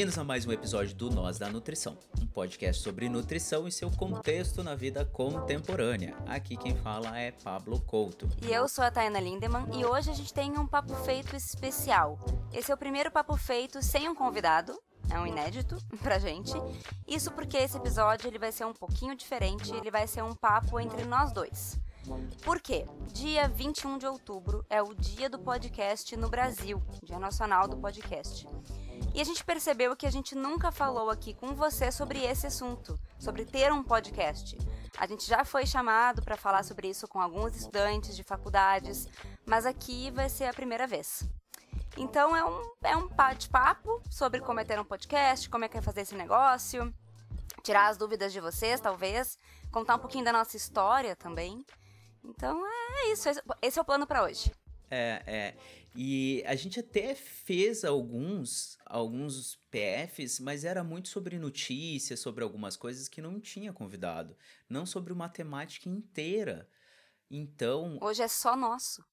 Bem-vindos a mais um episódio do Nós da Nutrição, um podcast sobre nutrição e seu contexto na vida contemporânea. Aqui quem fala é Pablo Couto. E eu sou a Taina Lindemann e hoje a gente tem um papo feito especial. Esse é o primeiro papo feito sem um convidado, é um inédito pra gente. Isso porque esse episódio ele vai ser um pouquinho diferente, ele vai ser um papo entre nós dois. Por quê? Dia 21 de outubro é o dia do podcast no Brasil, Dia Nacional do Podcast. E a gente percebeu que a gente nunca falou aqui com você sobre esse assunto, sobre ter um podcast. A gente já foi chamado para falar sobre isso com alguns estudantes de faculdades, mas aqui vai ser a primeira vez. Então é um, é um bate-papo sobre como é ter um podcast, como é que é fazer esse negócio, tirar as dúvidas de vocês, talvez, contar um pouquinho da nossa história também. Então é isso, esse é o plano para hoje. É, é. E a gente até fez alguns, alguns PFs, mas era muito sobre notícias, sobre algumas coisas que não tinha convidado, não sobre uma temática inteira. Então. Hoje é só nosso.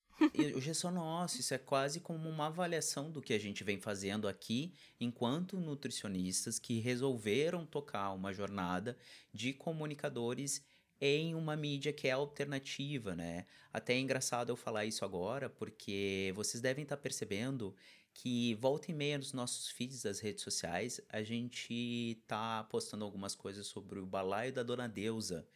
hoje é só nosso. Isso é quase como uma avaliação do que a gente vem fazendo aqui, enquanto nutricionistas que resolveram tocar uma jornada de comunicadores em uma mídia que é alternativa, né? Até é engraçado eu falar isso agora, porque vocês devem estar percebendo que volta e meia nos nossos feeds das redes sociais, a gente tá postando algumas coisas sobre o balaio da Dona Deusa.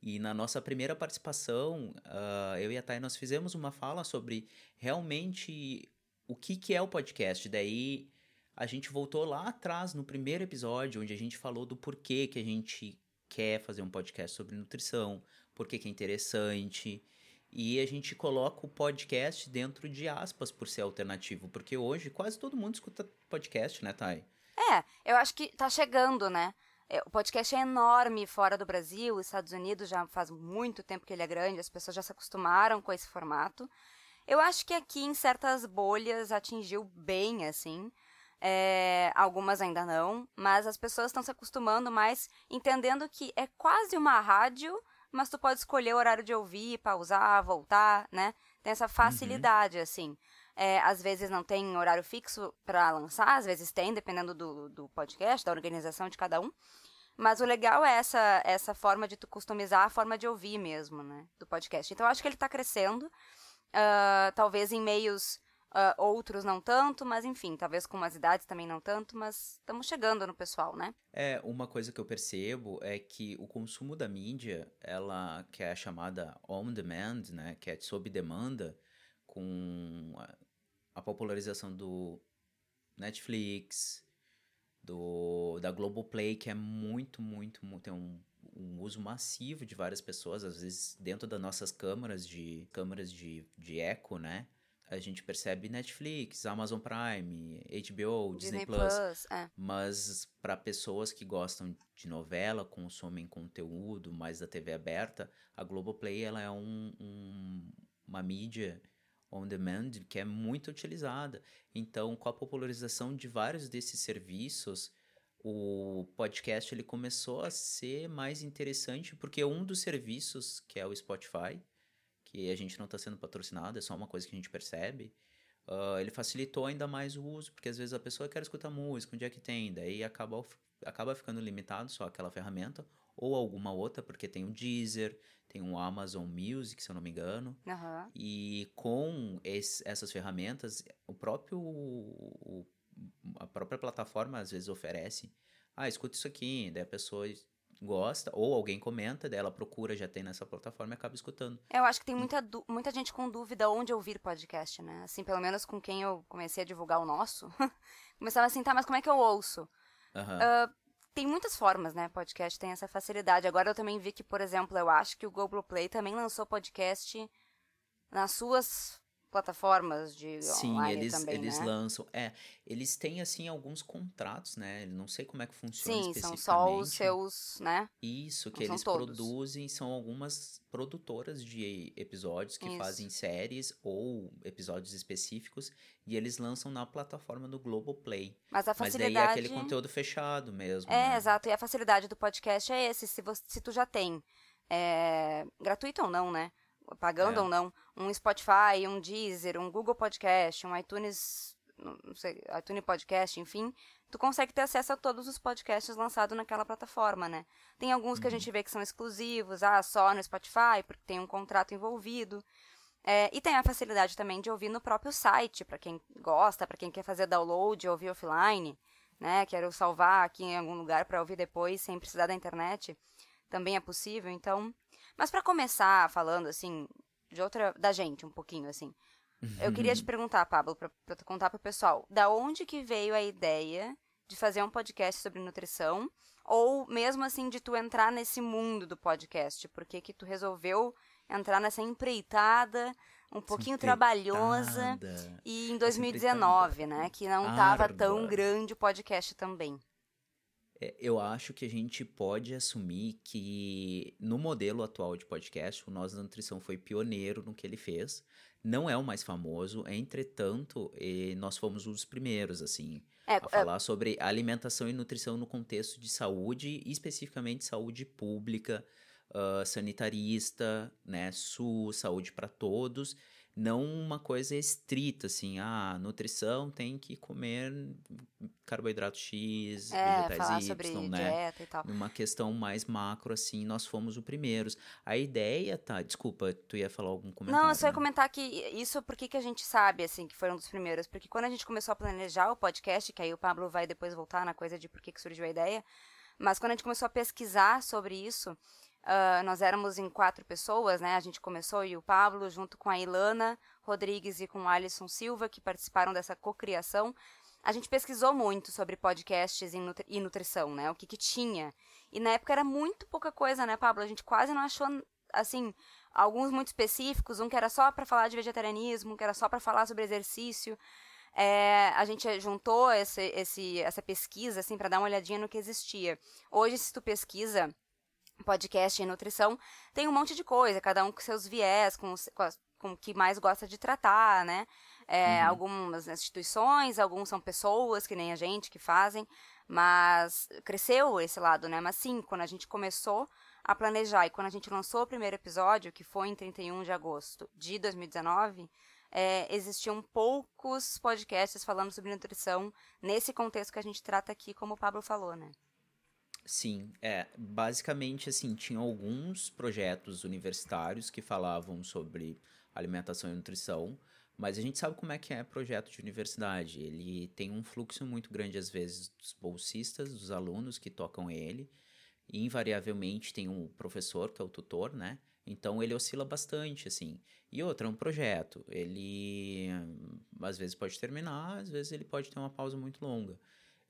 E na nossa primeira participação, uh, eu e a Thay, nós fizemos uma fala sobre realmente o que, que é o podcast. Daí a gente voltou lá atrás, no primeiro episódio, onde a gente falou do porquê que a gente quer fazer um podcast sobre nutrição, porque que é interessante. E a gente coloca o podcast dentro de aspas por ser alternativo, porque hoje quase todo mundo escuta podcast, né, Thay? É, eu acho que tá chegando, né? É, o podcast é enorme fora do Brasil, Estados Unidos já faz muito tempo que ele é grande, as pessoas já se acostumaram com esse formato. Eu acho que aqui em certas bolhas atingiu bem, assim. É, algumas ainda não, mas as pessoas estão se acostumando mais, entendendo que é quase uma rádio, mas tu pode escolher o horário de ouvir, pausar, voltar, né? Tem essa facilidade, uhum. assim. É, às vezes não tem horário fixo para lançar, às vezes tem, dependendo do, do podcast, da organização de cada um. Mas o legal é essa, essa forma de tu customizar a forma de ouvir mesmo, né? Do podcast. Então, eu acho que ele está crescendo. Uh, talvez em meios Uh, outros não tanto, mas enfim, talvez com umas idades também não tanto, mas estamos chegando no pessoal, né? É, uma coisa que eu percebo é que o consumo da mídia, ela que é chamada on demand, né, que é sob demanda, com a, a popularização do Netflix, do da Globoplay, que é muito, muito, muito tem um, um uso massivo de várias pessoas, às vezes dentro das nossas câmaras de câmaras de, de eco, né? A gente percebe Netflix, Amazon Prime, HBO, Disney, Disney Plus, Plus é. mas para pessoas que gostam de novela, consomem conteúdo mais da TV aberta, a Globoplay ela é um, um, uma mídia on demand que é muito utilizada. Então, com a popularização de vários desses serviços, o podcast ele começou a ser mais interessante porque um dos serviços que é o Spotify que a gente não está sendo patrocinado, é só uma coisa que a gente percebe. Uh, ele facilitou ainda mais o uso, porque às vezes a pessoa quer escutar música, onde é que tem, daí acaba, acaba ficando limitado só aquela ferramenta, ou alguma outra, porque tem o Deezer, tem o Amazon Music, se eu não me engano. Uhum. E com esse, essas ferramentas, o próprio. O, a própria plataforma às vezes oferece. Ah, escuta isso aqui, daí a pessoa gosta, ou alguém comenta, dela procura, já tem nessa plataforma e acaba escutando. Eu acho que tem muita, muita gente com dúvida onde ouvir podcast, né? Assim, pelo menos com quem eu comecei a divulgar o nosso, começava assim, tá, mas como é que eu ouço? Uhum. Uh, tem muitas formas, né? Podcast tem essa facilidade. Agora eu também vi que, por exemplo, eu acho que o Google Play também lançou podcast nas suas plataformas de Sim, eles, também, eles né? lançam. É, eles têm, assim, alguns contratos, né? Não sei como é que funciona Sim, são só os seus, né? Isso, que Não são eles todos. produzem, são algumas produtoras de episódios que Isso. fazem séries ou episódios específicos e eles lançam na plataforma do Globoplay. Mas a Mas daí facilidade. é aquele conteúdo fechado mesmo, É, né? exato. E a facilidade do podcast é esse. Se, você, se tu já tem, é, gratuito ou não, né? Pagando É. ou não, um Spotify, um Deezer, um Google Podcast, um iTunes, não sei, iTunes Podcast, enfim, tu consegue ter acesso a todos os podcasts lançados naquela plataforma, né? Tem alguns que a gente vê que são exclusivos, ah, só no Spotify, porque tem um contrato envolvido. É, e tem a facilidade também de ouvir no próprio site, para quem gosta, para quem quer fazer download, ouvir offline, né? Quero salvar aqui em algum lugar para ouvir depois sem precisar da internet. Também é possível, então. Mas para começar falando assim de outra da gente um pouquinho assim. Eu queria te perguntar, Pablo, para contar pro pessoal, da onde que veio a ideia de fazer um podcast sobre nutrição ou mesmo assim de tu entrar nesse mundo do podcast? Por que que tu resolveu entrar nessa empreitada um pouquinho trabalhosa e em Essa 2019, né, que não tava tão árdua. grande o podcast também. É, Eu acho que a gente pode assumir que no modelo atual de podcast, o Nós da Nutrição foi pioneiro no que ele fez. Não é o mais famoso, entretanto, nós fomos os primeiros, assim, É, a é, falar sobre alimentação e nutrição no contexto de saúde, e especificamente saúde pública, ah, sanitarista, né, SUS, saúde para todos, não uma coisa estrita, assim, ah, nutrição tem que comer carboidrato X, é, vegetais falar Y, sobre né? dieta e tal. Numa questão mais macro, assim, nós fomos os primeiros. A ideia, tá, desculpa, tu ia falar algum comentário, Não, eu só ia né? comentar que isso, por que que a gente sabe, assim, que foram um dos primeiros? Porque quando a gente começou a planejar o podcast, que aí o Pablo vai depois voltar na coisa de por que que surgiu a ideia, mas quando a gente começou a pesquisar sobre isso, ah, nós éramos em quatro pessoas, né? A gente começou e o Pablo, junto com a Ilana Rodrigues e com o Alisson Silva, que participaram dessa cocriação, a gente pesquisou muito sobre podcasts e nutri- e nutrição, né? O que que tinha. E na época era muito pouca coisa, né, Pablo? A gente quase não achou, assim, alguns muito específicos, um que era só para falar de vegetarianismo, um que era só para falar sobre exercício. É, a gente juntou esse, esse, essa pesquisa, assim, para dar uma olhadinha no que existia. Hoje, se tu pesquisa podcast e nutrição, tem um monte de coisa, cada um com seus viés, com, os- com, as- com o que mais gosta de tratar, né? É, Algumas instituições, alguns são pessoas, que nem a gente, que fazem, mas cresceu esse lado, né? Mas sim, quando a gente começou a planejar e quando a gente lançou o primeiro episódio, que foi em 31 de agosto de 2019, é, existiam poucos podcasts falando sobre nutrição nesse contexto que a gente trata aqui, como o Pablo falou, né? Sim, é, basicamente assim, tinha alguns projetos universitários que falavam sobre alimentação e nutrição, mas a gente sabe como é que é projeto de universidade. Ele tem um fluxo muito grande às vezes dos bolsistas, dos alunos que tocam ele, e invariavelmente tem um professor que é o tutor, né? Então ele oscila bastante, assim. E outra, é um projeto. Ele às vezes pode terminar, às vezes ele pode ter uma pausa muito longa.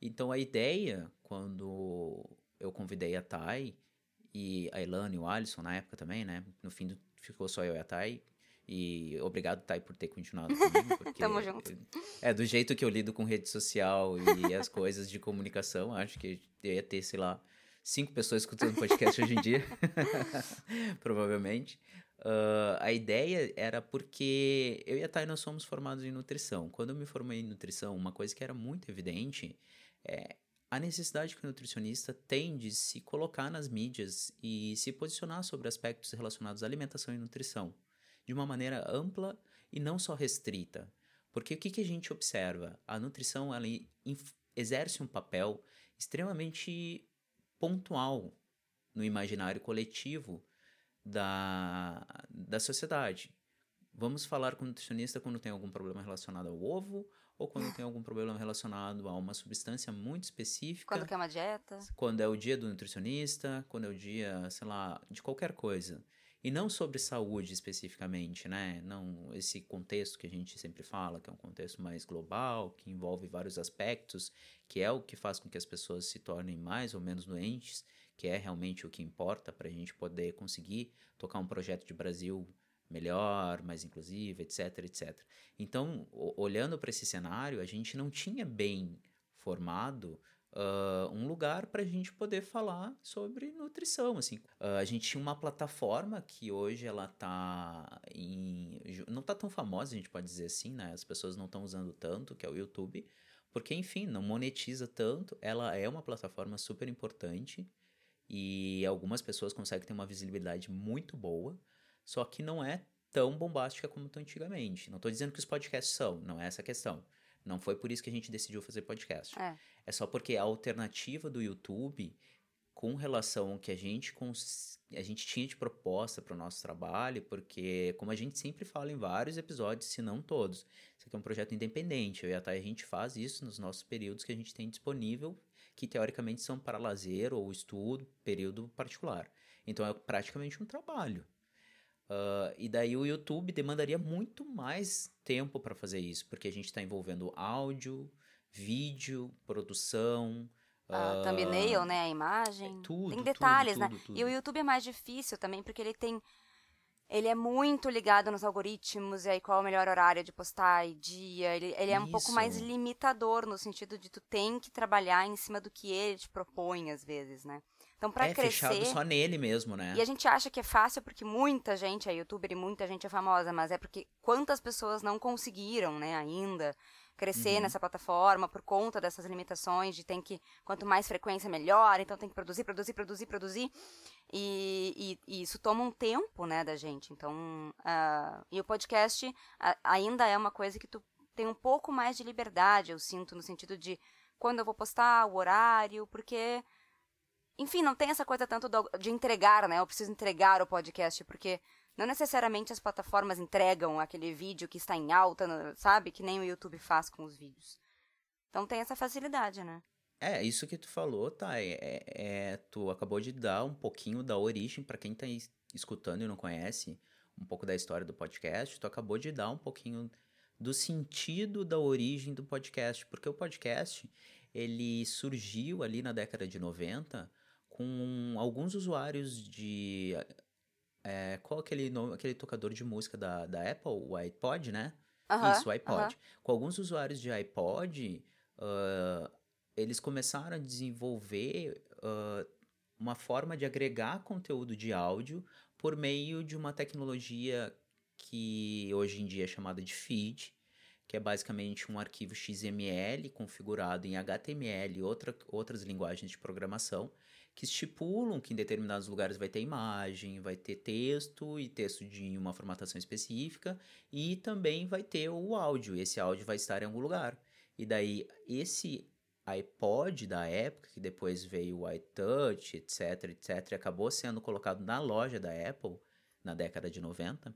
Então a ideia, quando eu convidei a Thay e a Elane e o Alisson na época também, né? No fim do- ficou só eu e a Thay. E obrigado, Thay, por ter continuado comigo. Porque Tamo junto. É, do jeito que eu lido com rede social e as coisas de comunicação, acho que eu ia ter, sei lá, cinco pessoas escutando podcast hoje em dia. Provavelmente. Ah, a ideia era porque eu e a Thay nós somos formados em nutrição. Quando eu me formei em nutrição, uma coisa que era muito evidente é a necessidade que o nutricionista tem de se colocar nas mídias e se posicionar sobre aspectos relacionados à alimentação e nutrição de uma maneira ampla e não só restrita. Porque o que, que a gente observa? A nutrição ela exerce um papel extremamente pontual no imaginário coletivo da, da sociedade. Vamos falar com o nutricionista quando tem algum problema relacionado ao ovo ou quando tem algum problema relacionado a uma substância muito específica Quando quer uma dieta. quando é o dia do nutricionista, quando é o dia, sei lá, de qualquer coisa. E não sobre saúde especificamente, né? Não esse contexto que a gente sempre fala, que é um contexto mais global, que envolve vários aspectos, que é o que faz com que as pessoas se tornem mais ou menos doentes, que é realmente o que importa para a gente poder conseguir tocar um projeto de Brasil melhor, mais inclusiva, etc, etc. Então, olhando para esse cenário, a gente não tinha bem formado ah, um lugar para a gente poder falar sobre nutrição, assim. Ah, a gente tinha uma plataforma que hoje ela tá em... não tá tão famosa, a gente pode dizer assim, né? As pessoas não estão usando tanto, que é o YouTube, porque, enfim, não monetiza tanto. Ela é uma plataforma super importante e algumas pessoas conseguem ter uma visibilidade muito boa, só que não é tão bombástica como antigamente. Não estou dizendo que os podcasts são, não é essa a questão. Não foi por isso que a gente decidiu fazer podcast. É. É só porque a alternativa do YouTube, com relação ao que a gente, cons- a gente tinha de proposta para o nosso trabalho, porque, como a gente sempre fala em vários episódios, se não todos, isso aqui é um projeto independente. Eu e a Thay, a gente faz isso nos nossos períodos que a gente tem disponível, que teoricamente são para lazer ou estudo, período particular. Então é praticamente um trabalho. Ah, e daí o YouTube demandaria muito mais tempo para fazer isso, porque a gente está envolvendo áudio, vídeo, produção. A ah, thumbnail, né? A imagem. tudo, tem tudo, detalhes, né? tudo, tudo. E o YouTube é mais difícil também, porque ele tem. Ele é muito ligado nos algoritmos, e aí qual é o melhor horário de postar e dia. Ele, ele é um pouco mais limitador, no sentido de tu tem que trabalhar em cima do que ele te propõe, às vezes, né? Então, pra é crescer. fechado só nele mesmo, né? E a gente acha que é fácil porque muita gente é youtuber e muita gente é famosa, mas é porque quantas pessoas não conseguiram, né, ainda crescer Uhum. nessa plataforma por conta dessas limitações de tem que quanto mais frequência melhor, então tem que produzir, produzir, produzir, produzir e, e- e isso toma um tempo, né, da gente. Então, ah, e o podcast ainda é uma coisa que tu tem um pouco mais de liberdade, eu sinto no sentido de quando eu vou postar, o horário, porque enfim, não tem essa coisa tanto do- de entregar, né? Eu preciso entregar o podcast, porque não necessariamente as plataformas entregam aquele vídeo que está em alta, no- sabe? Que nem o YouTube faz com os vídeos. Então tem essa facilidade, né? É, isso que tu falou, tá? É, é- é- tu acabou de dar um pouquinho da origem para quem tá es- escutando e não conhece um pouco da história do podcast. Tu acabou de dar um pouquinho do sentido da origem do podcast, porque o podcast ele surgiu ali na década de 90 com alguns usuários de é, qual aquele nome, aquele tocador de música da, da Apple, o iPod, né? Aham, Isso, o iPod. aham. Com alguns usuários de iPod, ah, eles começaram a desenvolver ah, uma forma de agregar conteúdo de áudio por meio de uma tecnologia que hoje em dia é chamada de feed, que é basicamente um arquivo XML configurado em HTML e outra, outras linguagens de programação que estipulam que em determinados lugares vai ter imagem, vai ter texto e texto de uma formatação específica e também vai ter o áudio. Esse áudio vai estar em algum lugar. E daí esse iPod da época, que depois veio o iTouch, etc, etc, acabou sendo colocado na loja da Apple na década de 90,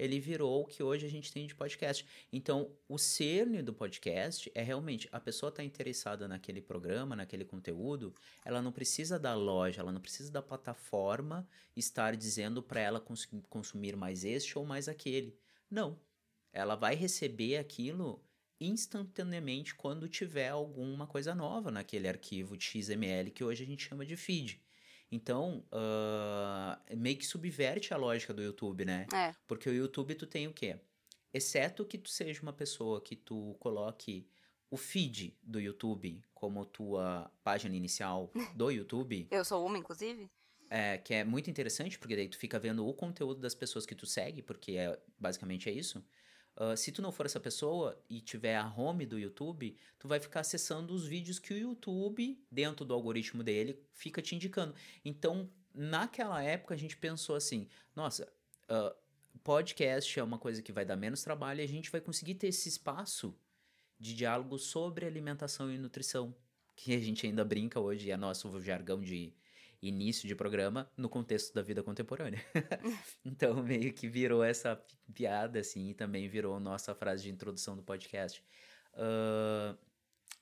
ele virou o que hoje a gente tem de podcast. Então, o cerne do podcast é realmente a pessoa está interessada naquele programa, naquele conteúdo, ela não precisa da loja, ela não precisa da plataforma estar dizendo para ela cons- consumir mais este ou mais aquele. Não. Ela vai receber aquilo instantaneamente quando tiver alguma coisa nova naquele arquivo XML que hoje a gente chama de feed. Então, ah, meio que subverte a lógica do YouTube, né? É. Porque o YouTube tu tem o quê? Exceto que tu seja uma pessoa que tu coloque o feed do YouTube como tua página inicial do YouTube, Eu sou uma, inclusive. é, que é muito interessante, porque daí tu fica vendo o conteúdo das pessoas que tu segue, porque é, basicamente é isso. Se tu não for essa pessoa e tiver a home do YouTube, tu vai ficar acessando os vídeos que o YouTube, dentro do algoritmo dele, fica te indicando. Então, naquela época, a gente pensou assim: nossa, ah, podcast é uma coisa que vai dar menos trabalho e a gente vai conseguir ter esse espaço de diálogo sobre alimentação e nutrição, que a gente ainda brinca hoje, é nosso jargão de início de programa no contexto da vida contemporânea. então meio que virou essa pi- piada assim e também virou nossa frase de introdução do podcast. Ah,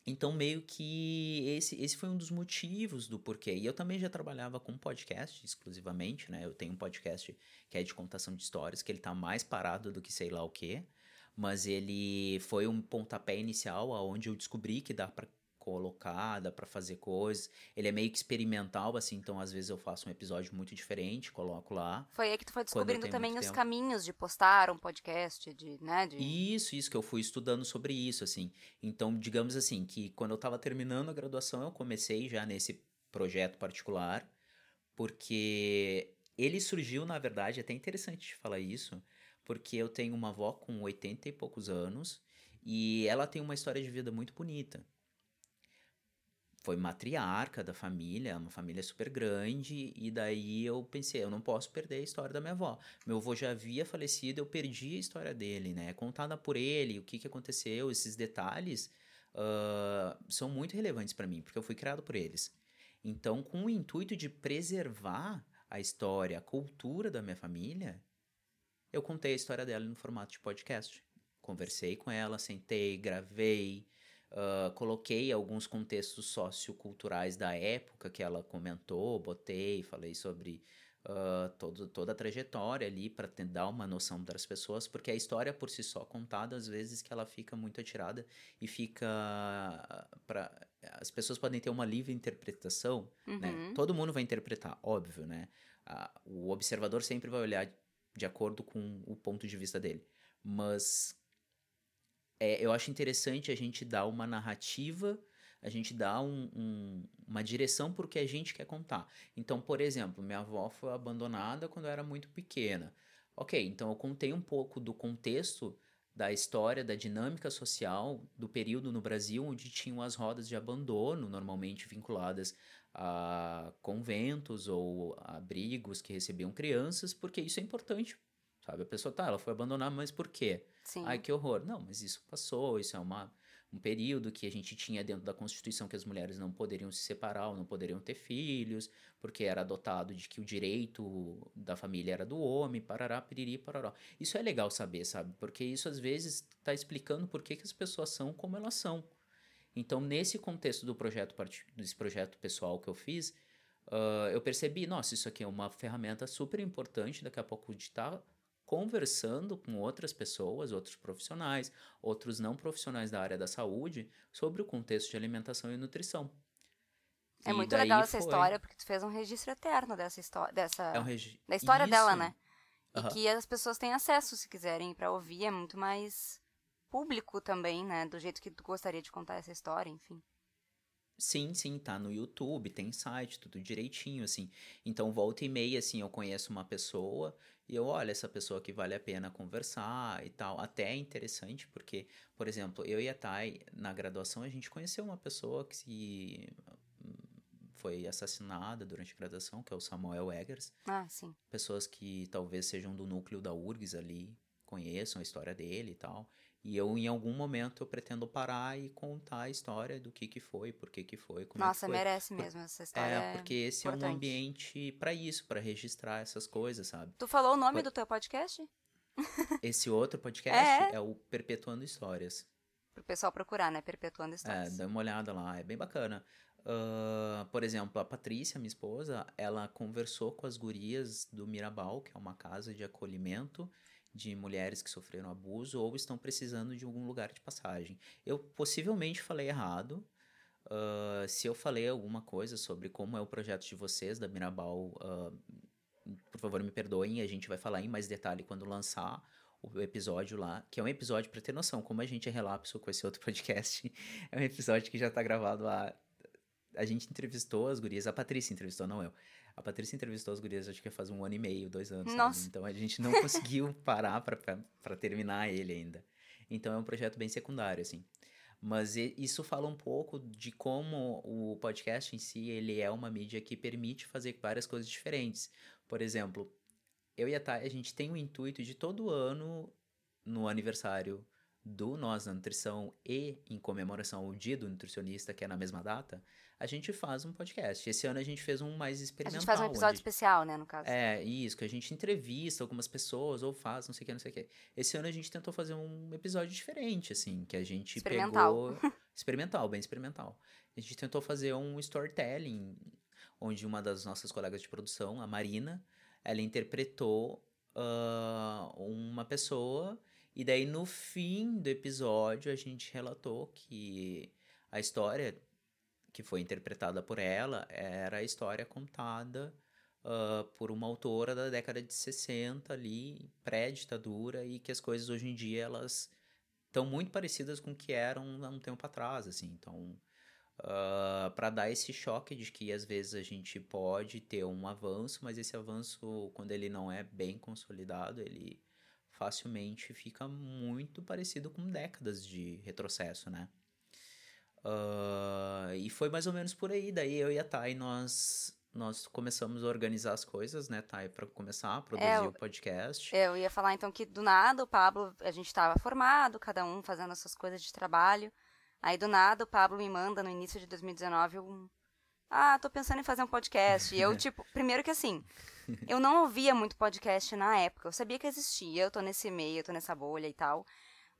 então meio que esse, esse foi um dos motivos do porquê. E eu também já trabalhava com podcast exclusivamente, né? Eu tenho um podcast que é de contação de histórias, que ele tá mais parado do que sei lá o quê. Mas ele foi um pontapé inicial aonde eu descobri que dá para colocar, dá pra fazer coisas. Ele é meio que experimental, assim, então às vezes eu faço um episódio muito diferente, coloco lá. Foi aí que tu foi descobrindo também os tempo. caminhos de postar um podcast, de, né, de... Isso, isso que eu fui estudando sobre isso, assim. Então, digamos assim, que quando eu estava terminando a graduação, eu comecei já nesse projeto particular, porque ele surgiu, na verdade, é até interessante falar isso, porque eu tenho uma avó com 80 e poucos anos e ela tem uma história de vida muito bonita. Foi matriarca da família, uma família super grande, e daí eu pensei, eu não posso perder a história da minha avó. Meu avô já havia falecido, eu perdi a história dele, né? Contada por ele, o que, que aconteceu, esses detalhes ah, são muito relevantes para mim, porque eu fui criado por eles. Então, com o intuito de preservar a história, a cultura da minha família, eu contei a história dela no formato de podcast. Conversei com ela, sentei, gravei, ah, coloquei alguns contextos socioculturais da época que ela comentou, botei, falei sobre ah, todo, toda a trajetória ali para dar uma noção das pessoas, porque a história por si só contada, às vezes que ela fica muito atirada e fica para as pessoas podem ter uma livre interpretação, né? Uhum. Todo mundo vai interpretar, óbvio, né? Ah, o observador sempre vai olhar de acordo com o ponto de vista dele, mas é, eu acho interessante a gente dar uma narrativa, a gente dar um- um- uma direção para que a gente quer contar. Então, por exemplo, minha avó foi abandonada quando eu era muito pequena. Ok, então eu contei um pouco do contexto da história, da dinâmica social do período no Brasil onde tinham as rodas de abandono, normalmente vinculadas a conventos ou abrigos que recebiam crianças, porque isso é importante, sabe? A pessoa tá, ela foi abandonada, mas por quê? Sim. Ai, que horror. Não, mas isso passou, isso é uma, um período que a gente tinha dentro da Constituição que as mulheres não poderiam se separar ou não poderiam ter filhos, porque era adotado de que o direito da família era do homem, parará, piriri, parará. Isso é legal saber, sabe? Porque isso às vezes está explicando por que, que as pessoas são como elas são. Então, nesse contexto do projeto, desse projeto pessoal que eu fiz, ah, eu percebi, nossa, isso aqui é uma ferramenta super importante, daqui a pouco de estar conversando com outras pessoas, outros profissionais, outros não profissionais da área da saúde, sobre o contexto de alimentação e nutrição. É E muito legal essa foi- história, porque tu fez um registro eterno dessa história, dessa... É um regi... da história dela, Isso. né? E Aham. que as pessoas têm acesso, se quiserem, pra ouvir, é muito mais público também, né? Do jeito que tu gostaria de contar essa história, enfim. Sim, sim, tá no YouTube, tem site, tudo direitinho, assim. Então, volta e meia, assim, eu conheço uma pessoa e eu olho essa pessoa que vale a pena conversar e tal. Até é interessante porque, por exemplo, eu e a Thay, na graduação, a gente conheceu uma pessoa que se foi assassinada durante a graduação, que é o Samuel Eggers. Ah, sim. Pessoas que talvez sejam do núcleo da URGS ali, conheçam a história dele e tal. E eu, em algum momento, eu pretendo parar e contar a história do que que foi, por que que foi, como Nossa, é que foi. merece mesmo essa história. É, porque esse é um importante. ambiente pra isso, pra registrar essas coisas, sabe? Tu falou o nome do teu podcast? Esse outro podcast É. é, o Perpetuando Histórias. Pro pessoal procurar, né? Perpetuando É, histórias. dá uma olhada lá, é bem bacana. Ah, por exemplo, a Patrícia, minha esposa, ela conversou com as gurias do Mirabal, que é uma casa de acolhimento de mulheres que sofreram abuso ou estão precisando de algum lugar de passagem. Eu possivelmente falei errado. ah, se eu falei alguma coisa sobre como é o projeto de vocês da Mirabal, ah, por favor me perdoem, a gente vai falar em mais detalhe quando lançar o episódio lá, que é um episódio pra ter noção, como a gente é relapso com esse outro podcast, é um episódio que já tá gravado há. A gente entrevistou as gurias, a Patrícia entrevistou, não eu. A Patrícia entrevistou as gurias, acho que faz um ano e meio, dois anos. sabe? Nossa. Então a gente não conseguiu parar pra terminar ele ainda. Então é um projeto bem secundário, assim. Mas isso fala um pouco de como o podcast em si, ele é uma mídia que permite fazer várias coisas diferentes. Por exemplo, eu e a Thay, a gente tem o intuito de todo ano, no aniversário do Nós na Nutrição e em comemoração ao Dia do Nutricionista, que é na mesma data, a gente faz um podcast. Esse ano a gente fez um mais A experimental. gente faz um episódio onde- especial, né, no caso. é, isso, que a gente entrevista algumas pessoas ou faz, não sei o que, não sei o que. Esse ano a gente tentou fazer um episódio diferente, assim, que a gente Experimental. pegou. Experimental, bem experimental. A gente tentou fazer um storytelling, onde uma das nossas colegas de produção, a Marina, ela interpretou ah, uma pessoa, e daí no fim do episódio a gente relatou que a história que foi interpretada por ela, era a história contada uh, por uma autora da década de 60 ali, pré-ditadura, e que as coisas hoje em dia elas estão muito parecidas com o que eram há um tempo atrás, assim. Então, uh, para dar esse choque de que às vezes a gente pode ter um avanço, mas esse avanço, quando ele não é bem consolidado, ele facilmente fica muito parecido com décadas de retrocesso, né? Uh, e foi mais ou menos por aí. Daí eu e a Thay, nós, nós começamos a organizar as coisas, né, Thay, para começar a produzir É, o podcast. Eu ia falar então que do nada o Pablo, a gente estava formado, cada um fazendo as suas coisas de trabalho. Aí do nada o Pablo me manda no início de 2019 um. Ah, tô pensando em fazer um podcast. E eu, tipo, primeiro que assim, eu não ouvia muito podcast na época. Eu sabia que existia, eu tô nesse meio, eu tô nessa bolha e tal.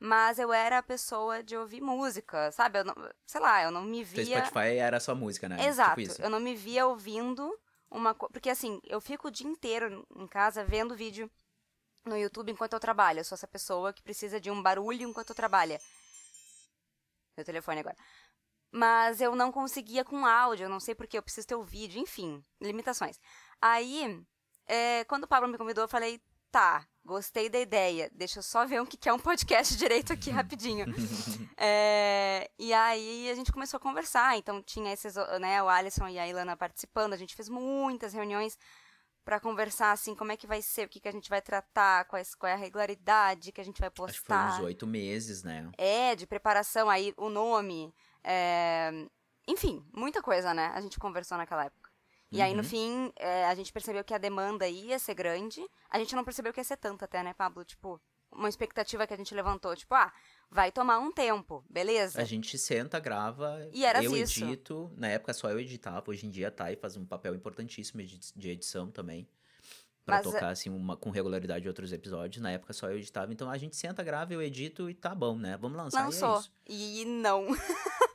Mas eu era a pessoa de ouvir música, sabe? Eu não, sei lá, eu não me Teu via. Spotify era só música, né? Exato. Tipo. Eu não me via ouvindo uma coisa. Porque assim, eu fico o dia inteiro em casa vendo vídeo no YouTube enquanto eu trabalho. Eu sou essa pessoa que precisa de um barulho enquanto eu trabalho. Meu telefone agora. Mas eu não conseguia com áudio, eu não sei porque, eu preciso ter o vídeo, enfim, limitações. Aí, é, quando o Pablo me convidou, eu falei, tá, gostei da ideia, deixa eu só ver o que que é um podcast direito aqui rapidinho. É, e aí a gente começou a conversar, então tinha esses, né, o Alisson e a Ilana participando, a gente fez muitas reuniões pra conversar, assim, como é que vai ser, o que que a gente vai tratar, quais, qual é a regularidade que a gente vai postar. Acho que foi uns oito meses, né? É, de preparação, aí o nome. é, Enfim, muita coisa, né? A gente conversou naquela época. E aí, no Uhum. fim, é, a gente percebeu que a demanda ia ser grande. A gente não percebeu que ia ser tanta até, né, Pablo? Tipo, uma expectativa que a gente levantou, tipo, ah, vai tomar um tempo, beleza? A gente senta, grava, E era eu isso. edito. Na época só eu editava, hoje em dia a Thay faz um papel importantíssimo de edição também. É tocar, assim, uma, com regularidade outros episódios. Na época só eu editava. Então a gente senta, grava, eu edito e tá bom, né? Vamos lançar e é Lançou. isso. E não.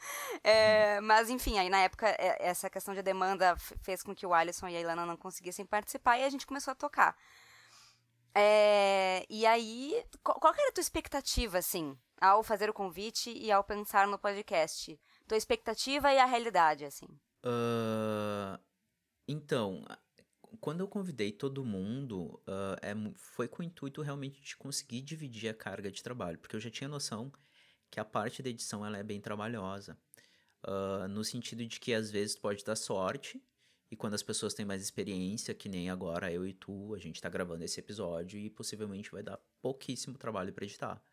É, mas, enfim, aí na época, é, essa questão de demanda fez com que o Alisson e a Ilana não conseguissem participar e a gente começou a tocar. É, e aí, qual, qual que era a tua expectativa, assim, ao fazer o convite e ao pensar no podcast? Tua expectativa e a realidade, assim. Ah, então, quando eu convidei todo mundo, ah, é foi com o intuito realmente de conseguir dividir a carga de trabalho, porque eu já tinha noção que a parte da edição ela é bem trabalhosa, Ah, no sentido de que às vezes pode dar sorte, e quando as pessoas têm mais experiência, que nem agora eu e tu, a gente tá gravando esse episódio e possivelmente vai dar pouquíssimo trabalho para editar.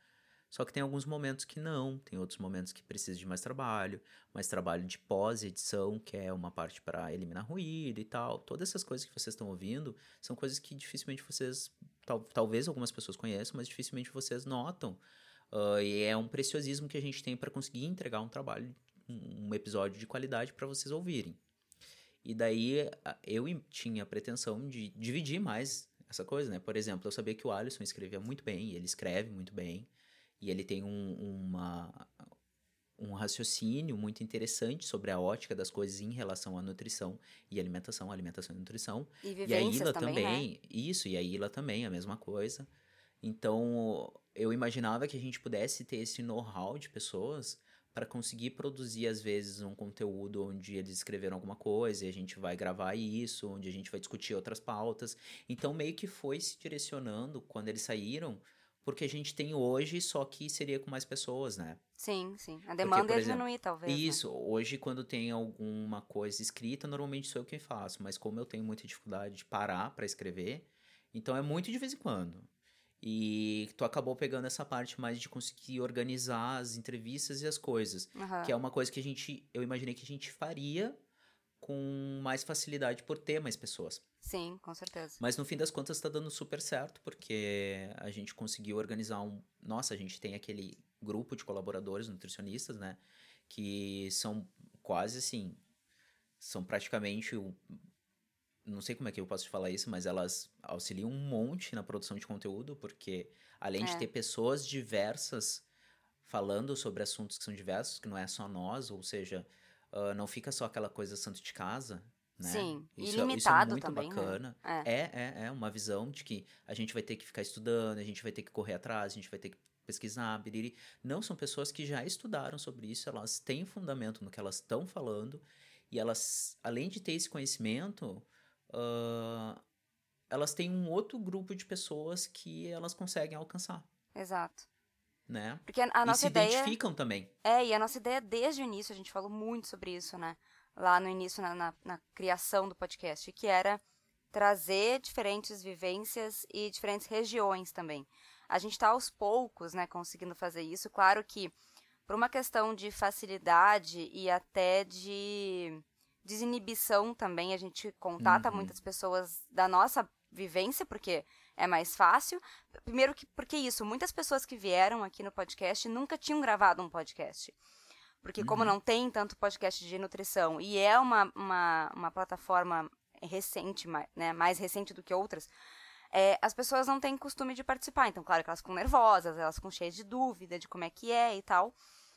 Só que tem alguns momentos que não, tem outros momentos que precisa de mais trabalho, mais trabalho de pós-edição, que é uma parte para eliminar ruído e tal. Todas essas coisas que vocês estão ouvindo são coisas que dificilmente vocês, tal- talvez algumas pessoas conheçam, mas dificilmente vocês notam. Ah, e é um preciosismo que a gente tem para conseguir entregar um trabalho, um episódio de qualidade para vocês ouvirem. E daí eu tinha a pretensão de dividir mais essa coisa, né? Por exemplo, eu sabia que o Alisson escrevia muito bem, ele escreve muito bem, e ele tem um, uma, um raciocínio muito interessante sobre a ótica das coisas em relação à nutrição e alimentação, alimentação e nutrição. E E a Ila também, também, né? isso, e a Ila também, a mesma coisa. Então, eu imaginava que a gente pudesse ter esse know-how de pessoas para conseguir produzir, às vezes, um conteúdo onde eles escreveram alguma coisa e a gente vai gravar isso, onde a gente vai discutir outras pautas. Então, meio que foi se direcionando quando eles saíram, porque a gente tem hoje, só que seria com mais pessoas, né? Sim, sim. A demanda por ia exemplo, diminuir, talvez. né? Isso, hoje quando tem alguma coisa escrita, normalmente sou eu quem faço, mas como eu tenho muita dificuldade de parar para escrever, então é muito de vez em quando. E tu acabou pegando essa parte mais de conseguir organizar as entrevistas e as coisas, Aham. que é uma coisa que a gente, eu imaginei que a gente faria com mais facilidade por ter mais pessoas. Sim, com certeza. Mas no fim das contas tá dando super certo, porque a gente conseguiu organizar um. Nossa, a gente tem aquele grupo de colaboradores nutricionistas, né? Que são quase assim. São praticamente. o- Não sei como é que eu posso te falar isso, mas elas auxiliam um monte na produção de conteúdo, porque além de É. ter pessoas diversas falando sobre assuntos que são diversos, que não é só nós, ou seja, ah, não fica só aquela coisa santo de casa, né? Sim, Isso, é- isso é muito também, né? bacana. É. É, é, é uma visão de que a gente vai ter que ficar estudando, a gente vai ter que correr atrás, a gente vai ter que pesquisar, biriri. Não, são pessoas que já estudaram sobre isso, elas têm fundamento no que elas estão falando, e elas, além de ter esse conhecimento, uh, elas têm um outro grupo de pessoas que elas conseguem alcançar. Exato. Né? Porque a, a nossa e se ideia. identificam também. É, e a nossa ideia desde o início, a gente falou muito sobre isso, né? Lá no início, na, na, na criação do podcast, que era trazer diferentes vivências e diferentes regiões também. A gente está aos poucos, né, conseguindo fazer isso. Claro que por uma questão de facilidade e até de desinibição também, a gente contata Uhum. muitas pessoas da nossa vivência, porque é mais fácil. Primeiro que porque isso, muitas pessoas que vieram aqui no podcast nunca tinham gravado um podcast. Porque como Uhum. não tem tanto podcast de nutrição e é uma, uma, uma plataforma recente, né, mais recente do que outras, é, as pessoas não têm costume de participar. Então, claro que elas ficam nervosas, elas ficam cheias de dúvida de como é que é e tal.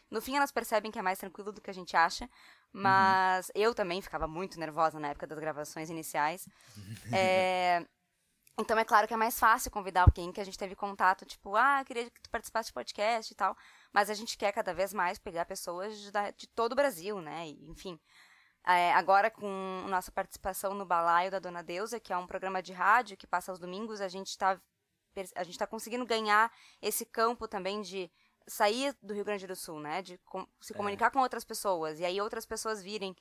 No fim, elas percebem que é mais tranquilo do que a gente acha. Mas eu também ficava muito nervosa na época das gravações iniciais. É, então é claro que é mais fácil convidar alguém que a gente teve contato, tipo, ah, queria que tu participasse de podcast e tal. Mas a gente quer cada vez mais pegar pessoas de, de todo o Brasil, né? E, enfim. É, agora, com nossa participação no Balaio da Dona Deusa, que é um programa de rádio que passa aos domingos, a gente está a gente tá conseguindo ganhar esse campo também de sair do Rio Grande do Sul, né? De com- se comunicar com outras pessoas e aí outras pessoas virem.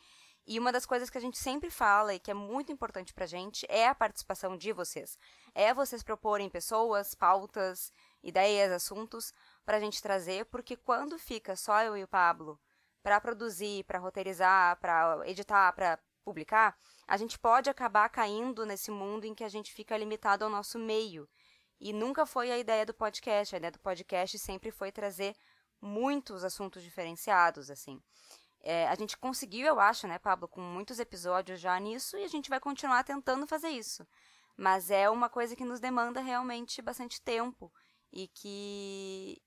E uma das coisas que a gente sempre fala e que é muito importante pra gente é a participação de vocês. É vocês proporem pessoas, pautas, ideias, assuntos pra gente trazer, porque quando fica só eu e o Pablo pra produzir, pra roteirizar, pra editar, pra publicar, a gente pode acabar caindo nesse mundo em que a gente fica limitado ao nosso meio. E nunca foi a ideia do podcast. A ideia do podcast sempre foi trazer muitos assuntos diferenciados, assim. É, a gente conseguiu, eu acho, né, Pablo, com muitos episódios já nisso, e a gente vai continuar tentando fazer isso. Mas é uma coisa que nos demanda realmente bastante tempo. E que,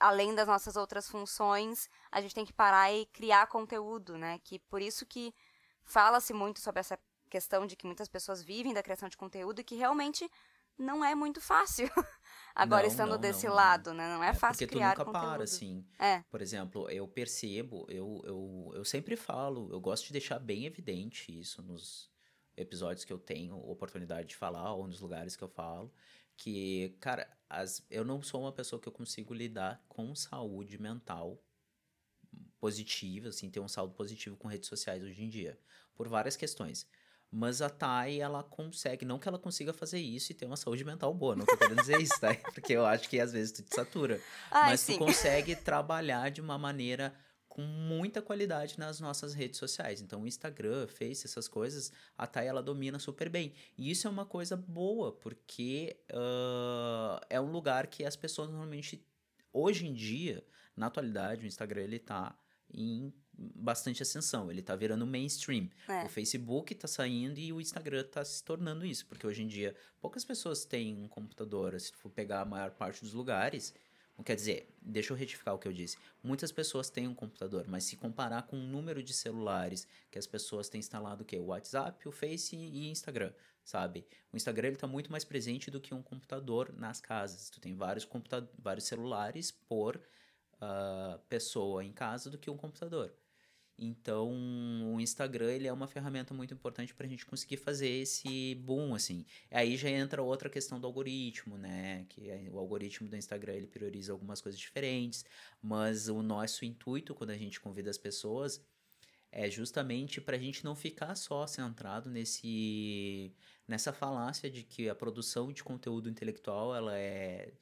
além das nossas outras funções, a gente tem que parar e criar conteúdo, né? Que por isso que fala-se muito sobre essa questão de que muitas pessoas vivem da criação de conteúdo e que realmente não é muito fácil. Agora Não, estando não, desse não, lado, né? Não é, fácil porque criar tu nunca conteúdo. para, assim. É. Por exemplo, eu percebo, eu, eu, eu sempre falo, eu gosto de deixar bem evidente isso nos episódios que eu tenho oportunidade de falar ou nos lugares que eu falo, que, cara, as, eu não sou uma pessoa que eu consigo lidar com saúde mental positiva, assim, ter um saldo positivo com redes sociais hoje em dia, por várias questões. Mas a Thay, ela consegue, não que ela consiga fazer isso e ter uma saúde mental boa, não tô querendo dizer isso, tá? Porque eu acho que às vezes tu te satura. Ai, mas sim. tu consegue trabalhar de uma maneira com muita qualidade nas nossas redes sociais. Então, o Instagram, Face, essas coisas, a Thay, ela domina super bem. E isso é uma coisa boa, porque ah, é um lugar que as pessoas normalmente, hoje em dia, na atualidade, o Instagram, ele tá em bastante ascensão, ele tá virando mainstream. É. O Facebook tá saindo e o Instagram tá se tornando isso, porque hoje em dia poucas pessoas têm um computador, se for pegar a maior parte dos lugares, quer dizer, deixa eu retificar o que eu disse. Muitas pessoas têm um computador, mas se comparar com o número de celulares que as pessoas têm instalado o quê? O WhatsApp, o Face e Instagram, sabe? O Instagram ele tá muito mais presente do que um computador nas casas. Tu tem vários computa vários celulares por ah, pessoa em casa do que um computador. Então, o Instagram ele é uma ferramenta muito importante para a gente conseguir fazer esse boom, assim. Aí já entra outra questão do algoritmo, né? Que é- o algoritmo do Instagram ele prioriza algumas coisas diferentes, mas o nosso intuito quando a gente convida as pessoas é justamente para a gente não ficar só centrado nesse nessa falácia de que a produção de conteúdo intelectual ela é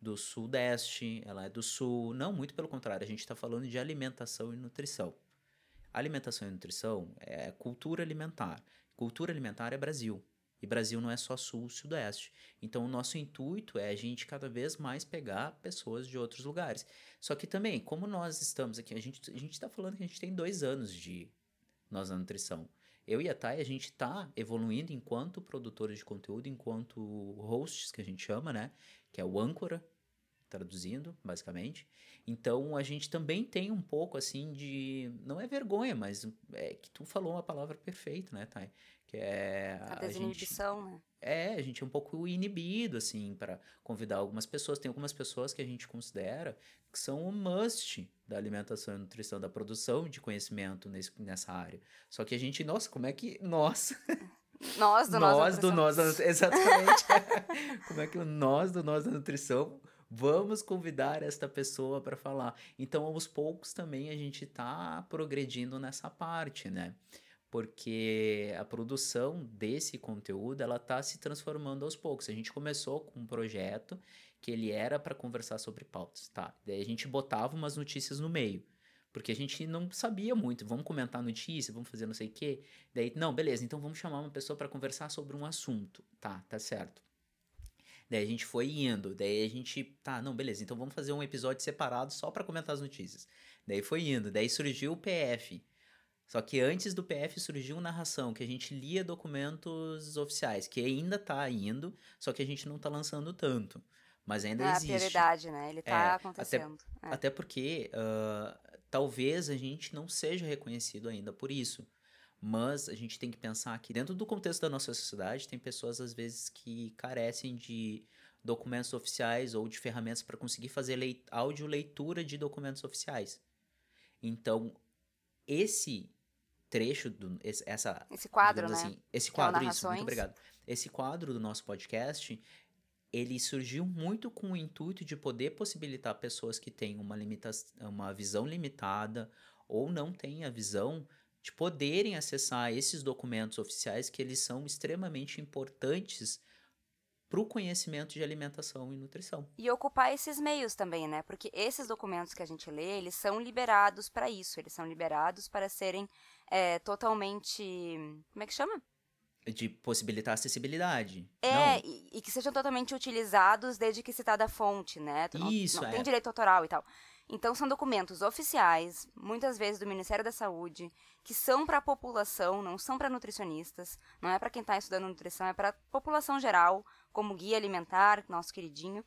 do sudeste, ela é do sul. Não, muito pelo contrário, a gente está falando de alimentação e nutrição. Alimentação e nutrição é cultura alimentar. Cultura alimentar é Brasil. E Brasil não é só sul sudeste. Então o nosso intuito é a gente cada vez mais pegar pessoas de outros lugares. Só que também, como nós estamos aqui, a gente a está falando que a gente tem dois anos de nós na nutrição. Eu e a Thay, a gente está evoluindo enquanto produtores de conteúdo, enquanto hosts, que a gente chama, né? Que é o âncora, traduzindo, basicamente. Então a gente também tem um pouco assim de. Não é vergonha, mas é que tu falou uma palavra perfeita, né, Thay? Que é. A desinibição, gente, né? É, a gente é um pouco inibido, assim, para convidar algumas pessoas. Tem algumas pessoas que a gente considera que são o must da alimentação e nutrição, da produção de conhecimento nesse, nessa área. Só que a gente, nossa, como é que. Nossa! Nós do nós, nós do nós Exatamente. como é que o nós do nós da nutrição vamos convidar esta pessoa para falar. Então, aos poucos também a gente está progredindo nessa parte, né? Porque a produção desse conteúdo ela está se transformando aos poucos. A gente começou com um projeto que ele era para conversar sobre pautas, tá? Daí a gente botava umas notícias no meio. Porque a gente não sabia muito, vamos comentar notícia, vamos fazer não sei o quê. Daí, não, beleza, então vamos chamar uma pessoa para conversar sobre um assunto. Tá, tá certo. Daí a gente foi indo, daí a gente, tá, não, beleza, então vamos fazer um episódio separado só para comentar as notícias. Daí foi indo, daí surgiu o PF. Só que antes do PF surgiu narração, que a gente lia documentos oficiais, que ainda tá indo, só que a gente não tá lançando tanto. Mas ainda é existe. É a prioridade, né? Ele tá é, acontecendo. Até, é. até porque uh, talvez a gente não seja reconhecido ainda por isso. Mas a gente tem que pensar que dentro do contexto da nossa sociedade tem pessoas às vezes que carecem de documentos oficiais ou de ferramentas para conseguir fazer leit áudio leitura de documentos oficiais. Então, esse trecho do esse, essa esse quadro, né? Assim, esse é quadro, é isso, muito obrigado. Esse quadro do nosso podcast, ele surgiu muito com o intuito de poder possibilitar pessoas que têm uma limitação, uma visão limitada ou não têm a visão de poderem acessar esses documentos oficiais que eles são extremamente importantes para o conhecimento de alimentação e nutrição. E ocupar esses meios também, né? Porque esses documentos que a gente lê, eles são liberados para isso, eles são liberados para serem é, totalmente. Como é que chama? De possibilitar acessibilidade. É, e, e, que sejam totalmente utilizados desde que citada a fonte, né? Tu isso, não, não é. tem direito autoral e tal. Então, são documentos oficiais, muitas vezes do Ministério da Saúde, que são para a população, não são para nutricionistas, não é para quem está estudando nutrição, é para a população geral, como guia alimentar, nosso queridinho.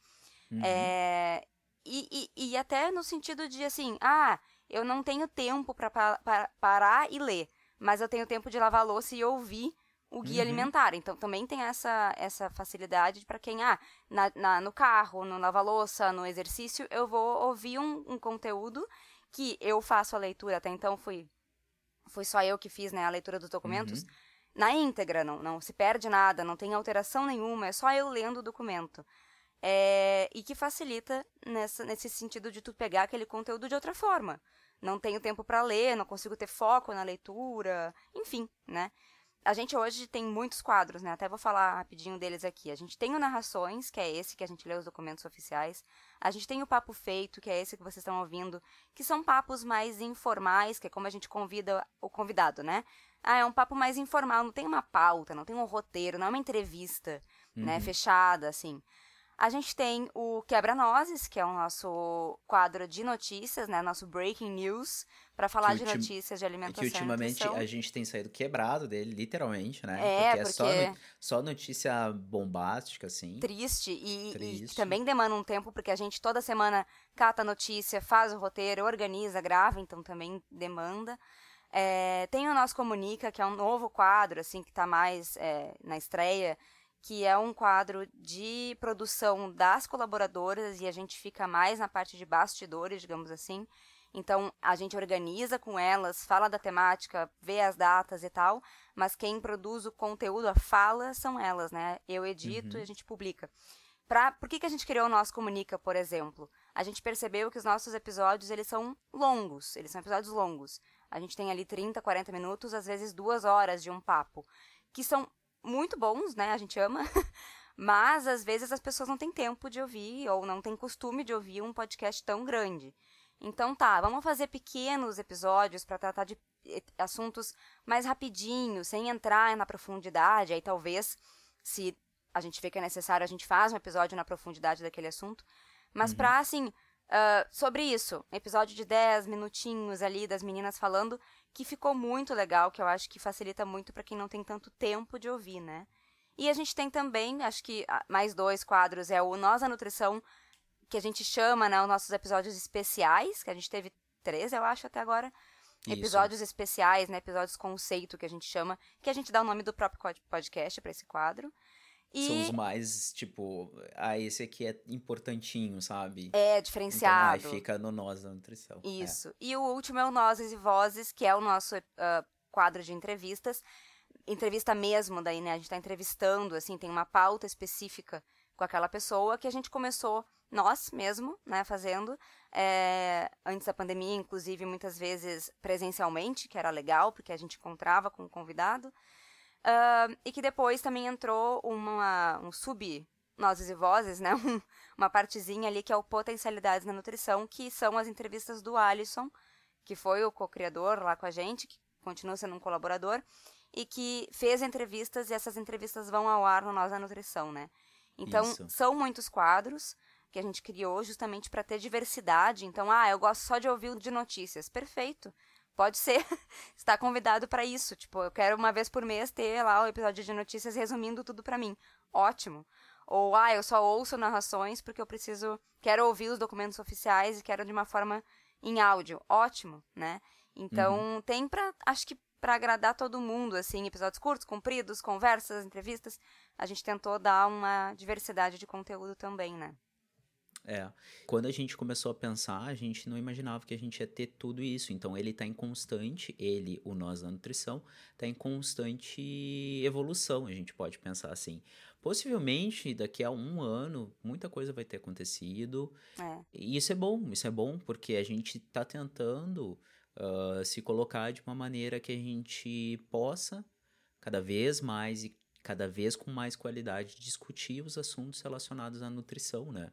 Uhum. É, e, e, e, até no sentido de assim, ah, eu não tenho tempo para pa parar e ler, mas eu tenho tempo de lavar louça e ouvir o guia uhum. alimentar. Então também tem essa, essa facilidade para quem, ah, na, na, no carro, no lava-louça, no exercício, eu vou ouvir um, um, conteúdo que eu faço a leitura. Até então fui, fui só eu que fiz né, a leitura dos documentos. Uhum. Na íntegra, não, não se perde nada, não tem alteração nenhuma, é só eu lendo o documento. É, e que facilita nessa, nesse sentido de tu pegar aquele conteúdo de outra forma. Não tenho tempo para ler, não consigo ter foco na leitura, enfim, né? A gente hoje tem muitos quadros, né? Até vou falar rapidinho deles aqui. A gente tem o Narrações, que é esse que a gente lê os documentos oficiais. A gente tem o Papo Feito, que é esse que vocês estão ouvindo, que são papos mais informais, que é como a gente convida o convidado, né? Ah, é um papo mais informal, não tem uma pauta, não tem um roteiro, não é uma entrevista, né, uhum. né, fechada, assim. A gente tem o Quebra-Nozes, que é o nosso quadro de notícias, né? Nosso Breaking News, para falar de notícias de alimentação. Que ultimamente a gente tem saído quebrado dele, literalmente, né? É, porque, porque... é só, só notícia bombástica, assim. Triste e, Triste. e também demanda um tempo, porque a gente toda semana cata a notícia, faz o roteiro, organiza, grava, então também demanda. É, tem o nosso Comunica, que é um novo quadro, assim, que está mais é, na estreia, que é um quadro de produção das colaboradoras e a gente fica mais na parte de bastidores, digamos assim. Então, a gente organiza com elas, fala da temática, vê as datas e tal, mas quem produz o conteúdo, a fala, são elas, né? Eu edito uhum. e a gente publica. Pra, por que, que a gente criou o nosso Comunica, por exemplo? A gente percebeu que os nossos episódios, eles são longos, eles são episódios longos. A gente tem ali 30, 40 minutos, às vezes duas horas de um papo, que são muito bons, né? A gente ama. Mas às vezes as pessoas não têm tempo de ouvir ou não têm costume de ouvir um podcast tão grande. Então tá, vamos fazer pequenos episódios para tratar de eh, assuntos mais rapidinho, sem entrar na profundidade. Aí talvez, se a gente vê que é necessário, a gente faz um episódio na profundidade daquele assunto. Mas uhum. pra, assim, uh, sobre isso, episódio de 10 minutinhos ali das meninas falando, que ficou muito legal, que eu acho que facilita muito para quem não tem tanto tempo de ouvir, né? E a gente tem também, acho que ah, mais dois quadros, é o Nós a Nutrição, que a gente chama, né, os nossos episódios especiais, que a gente teve três, eu acho, até agora. Isso. Episódios especiais, né, episódios conceito, que a gente chama, que a gente dá o nome do próprio pod- podcast para esse quadro. E São os mais, tipo, ah, esse aqui é importantinho, sabe? é Então, diferenciado. aí fica no nós da nutrição. É. Isso. E o último é o Nozes e Vozes, que é o nosso ah, quadro de entrevistas. Entrevista mesmo, daí, né? A gente tá entrevistando, assim, tem uma pauta específica com aquela pessoa que a gente começou, nós mesmo, né, fazendo. é, antes da pandemia, inclusive, muitas vezes presencialmente, que era legal, porque a gente encontrava com o convidado. Ah, e que depois também entrou uma, um sub Nozes e Vozes, né? Um- uma partezinha ali que é o Potencialidades na Nutrição, que são as entrevistas do Alisson, que foi o co-criador lá com a gente, que continua sendo um colaborador, e que fez entrevistas e essas entrevistas vão ao ar no Nós da Nutrição, né? Então, Isso. são muitos quadros que a gente criou justamente para ter diversidade. Então, ah, eu gosto só de ouvir de notícias. Perfeito. Pode ser. Está convidado para isso. Tipo, eu quero uma vez por mês ter lá o episódio de notícias resumindo tudo para mim. Ótimo. Ou, ah, eu só ouço narrações porque eu preciso. Quero ouvir os documentos oficiais e quero de uma forma em áudio. Ótimo, né? Então, tem pra. Acho que pra agradar todo mundo, assim, episódios curtos, compridos, conversas, entrevistas. A gente tentou dar uma diversidade de conteúdo também, né? É. Quando a gente começou a pensar, a gente não imaginava que a gente ia ter tudo isso. Então ele tá em constante, ele, o nós da nutrição, tá em constante evolução, a gente pode pensar assim. Possivelmente, daqui a um ano, muita coisa vai ter acontecido. É. E isso é bom, isso é bom, porque a gente tá tentando ah, se colocar de uma maneira que a gente possa, cada vez mais e cada vez com mais qualidade, discutir os assuntos relacionados à nutrição, né?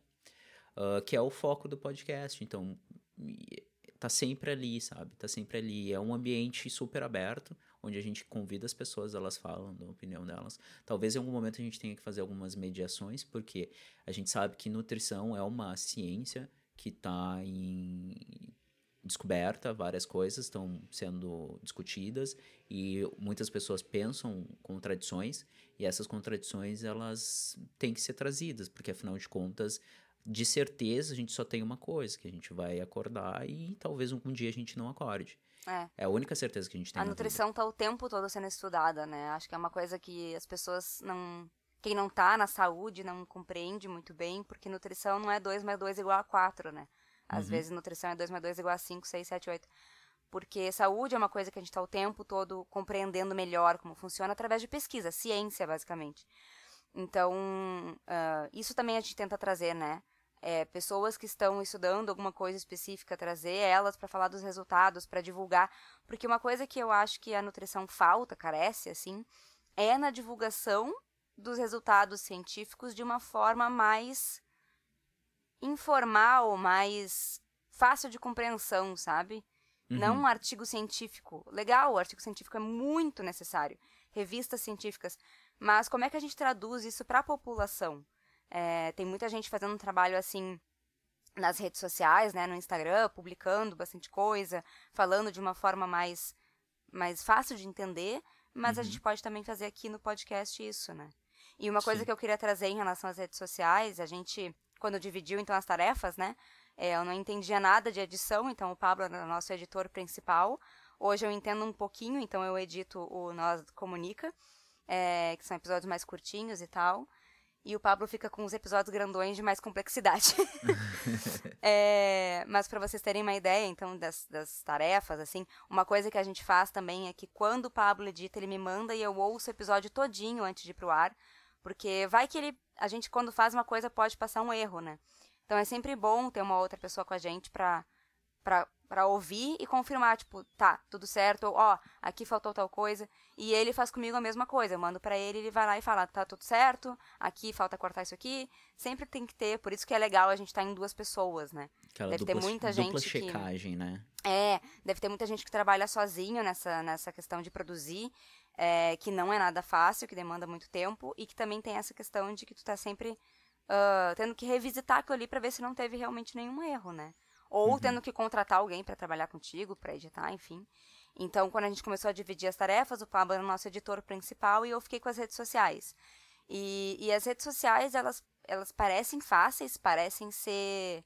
Ah, que é o foco do podcast. Então, tá sempre ali, sabe? Tá sempre ali. É um ambiente super aberto, onde a gente convida as pessoas, elas falam da opinião delas. Talvez em algum momento a gente tenha que fazer algumas mediações, porque a gente sabe que nutrição é uma ciência que está em descoberta, várias coisas estão sendo discutidas e muitas pessoas pensam contradições e essas contradições elas têm que ser trazidas, porque afinal de contas, de certeza a gente só tem uma coisa, que a gente vai acordar e talvez um, um dia a gente não acorde. É. É a única certeza que a gente tem A na vida. nutrição tá o tempo todo sendo estudada, né? Acho que é uma coisa que as pessoas não. Quem não tá na saúde não compreende muito bem, porque nutrição não é 2 mais 2 igual a 4, né? Às Uhum. vezes nutrição é 2 mais 2 igual a 5, 6, 7, 8. Porque saúde é uma coisa que a gente tá o tempo todo compreendendo melhor como funciona através de pesquisa, ciência, basicamente. Então, ah, isso também a gente tenta trazer, né? É, pessoas que estão estudando alguma coisa específica, trazer elas para falar dos resultados, para divulgar. Porque uma coisa que eu acho que a nutrição falta, carece, assim, é na divulgação dos resultados científicos de uma forma mais informal, mais fácil de compreensão, sabe? Não um artigo científico. Legal, o artigo científico é muito necessário. Revistas científicas. Mas como é que a gente traduz isso para a população? É, tem muita gente fazendo um trabalho assim nas redes sociais, né, no Instagram, publicando bastante coisa, falando de uma forma mais, mais fácil de entender, mas a gente pode também fazer aqui no podcast isso, né? E uma coisa Sim. que eu queria trazer em relação às redes sociais, a gente, quando dividiu então as tarefas, né, é, eu não entendia nada de edição, então o Pablo era o nosso editor principal. Hoje eu entendo um pouquinho, então eu edito o Nós Comunica, é, que são episódios mais curtinhos e tal. E o Pablo fica com os episódios grandões de mais complexidade. É, mas para vocês terem uma ideia, então, das, das tarefas, assim, uma coisa que a gente faz também é que quando o Pablo edita, ele me manda e eu ouço o episódio todinho antes de ir pro ar. Porque vai que ele. A gente, quando faz uma coisa, pode passar um erro, né? Então é sempre bom ter uma outra pessoa com a gente pra, pra, pra ouvir e confirmar, tipo, tá, tudo certo, ou, ó, aqui faltou tal coisa. E ele faz comigo a mesma coisa. Eu mando pra ele, ele vai lá e fala, tá tudo certo, aqui falta cortar isso aqui. Sempre tem que ter, por isso que é legal a gente estar em duas pessoas, né? Aquela Deve ter dupla, muita dupla gente que- checagem, né? É, deve ter muita gente que trabalha sozinho nessa, nessa questão de produzir, é, que não é nada fácil, que demanda muito tempo, e que também tem essa questão de que tu tá sempre ah, tendo que revisitar aquilo ali pra ver se não teve realmente nenhum erro, né? Ou tendo que contratar alguém pra trabalhar contigo, pra editar, enfim. Então, quando a gente começou a dividir as tarefas, o Pablo era o nosso editor principal e eu fiquei com as redes sociais. E, e as redes sociais, elas, elas parecem fáceis, parecem ser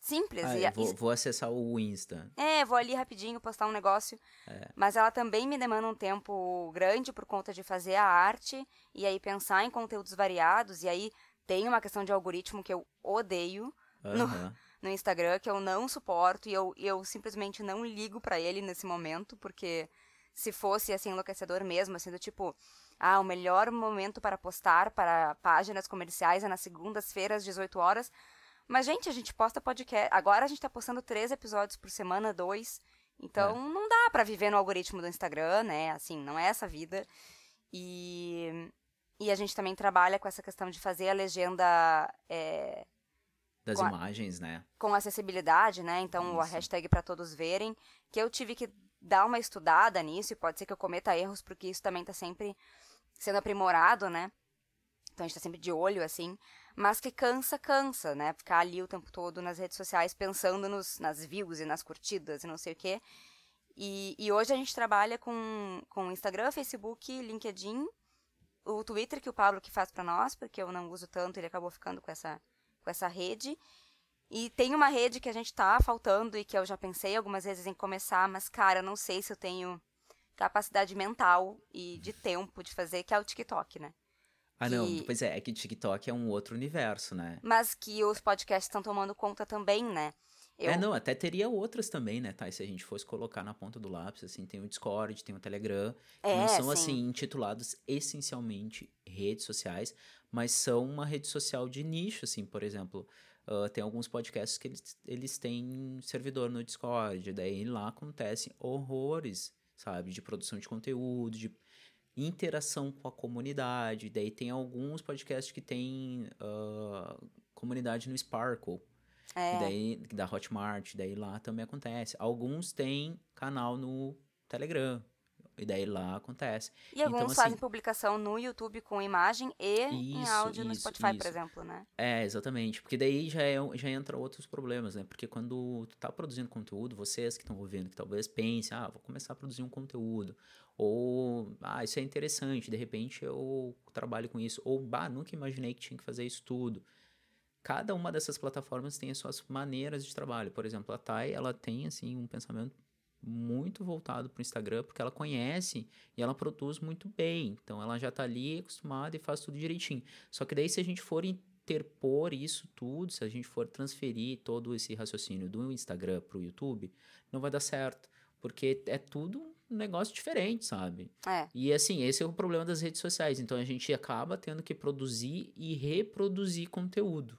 simples. Ah, e, vou, vou acessar o Insta. é, vou ali rapidinho postar um negócio. É. Mas ela também me demanda um tempo grande por conta de fazer a arte e aí pensar em conteúdos variados. E aí tem uma questão de algoritmo que eu odeio No- Aham. No Instagram, que eu não suporto e eu, eu simplesmente não ligo pra ele nesse momento, porque se fosse assim enlouquecedor mesmo, assim, do tipo, ah, o melhor momento para postar para páginas comerciais é nas segundas-feiras, 18 horas. Mas, gente, a gente posta podcast. Agora a gente tá postando três episódios por semana, dois. Então não dá pra viver no algoritmo do Instagram, né? Assim, não é essa vida. E, e a gente também trabalha com essa questão de fazer a legenda é, Das Com a- imagens, né? com acessibilidade, né? Então a Isso. hashtag para todos verem, que eu tive que dar uma estudada nisso e pode ser que eu cometa erros porque isso também tá sempre sendo aprimorado, né? Então a gente tá sempre de olho assim, mas que cansa, cansa, né? Ficar ali o tempo todo nas redes sociais pensando nos, nas views e nas curtidas e não sei o quê. E, e hoje a gente trabalha com, com Instagram, Facebook, LinkedIn, o Twitter que o Pablo que faz pra nós, porque eu não uso tanto, ele acabou ficando com essa, com essa rede. E tem uma rede que a gente tá faltando e que eu já pensei algumas vezes em começar, mas, cara, não sei se eu tenho capacidade mental e de tempo de fazer, que é o TikTok, né? Ah, não. Que- Pois é, é que TikTok é um outro universo, né? Mas que os podcasts estão tomando conta também, né? Eu, É, não, até teria outras também, né, tá? E se a gente fosse colocar na ponta do lápis, assim, tem o Discord, tem o Telegram, que É, não são, sim. assim, intitulados essencialmente redes sociais, mas são uma rede social de nicho, assim, por exemplo. ah, tem alguns podcasts que eles, eles têm servidor no Discord, daí lá acontecem horrores, sabe? De produção de conteúdo, de interação com a comunidade. Daí tem alguns podcasts que têm ah, comunidade no Sparkle, é, daí, da Hotmart, daí lá também acontece. Alguns têm canal no Telegram, e daí lá acontece. E alguns então, assim- fazem publicação no YouTube com imagem e em Isso, áudio no isso, Spotify, por isso. exemplo, né? É, exatamente. Porque daí já, é, já entra outros problemas, né? Porque quando tu tá produzindo conteúdo, vocês que estão ouvindo, que talvez pensem, ah, vou começar a produzir um conteúdo. Ou, ah, isso é interessante, de repente eu trabalho com isso. Ou, bah, nunca imaginei que tinha que fazer isso tudo. Cada uma dessas plataformas tem as suas maneiras de trabalho. Por exemplo, a Thay, ela tem, assim, um pensamento muito voltado para o Instagram, porque ela conhece e ela produz muito bem. Então, ela já tá ali acostumada e faz tudo direitinho. Só que daí, se a gente for interpor isso tudo, se a gente for transferir todo esse raciocínio do Instagram para o YouTube, não vai dar certo. Porque é tudo um negócio diferente, sabe? É. E assim, esse é o problema das redes sociais. Então a gente acaba tendo que produzir e reproduzir conteúdo.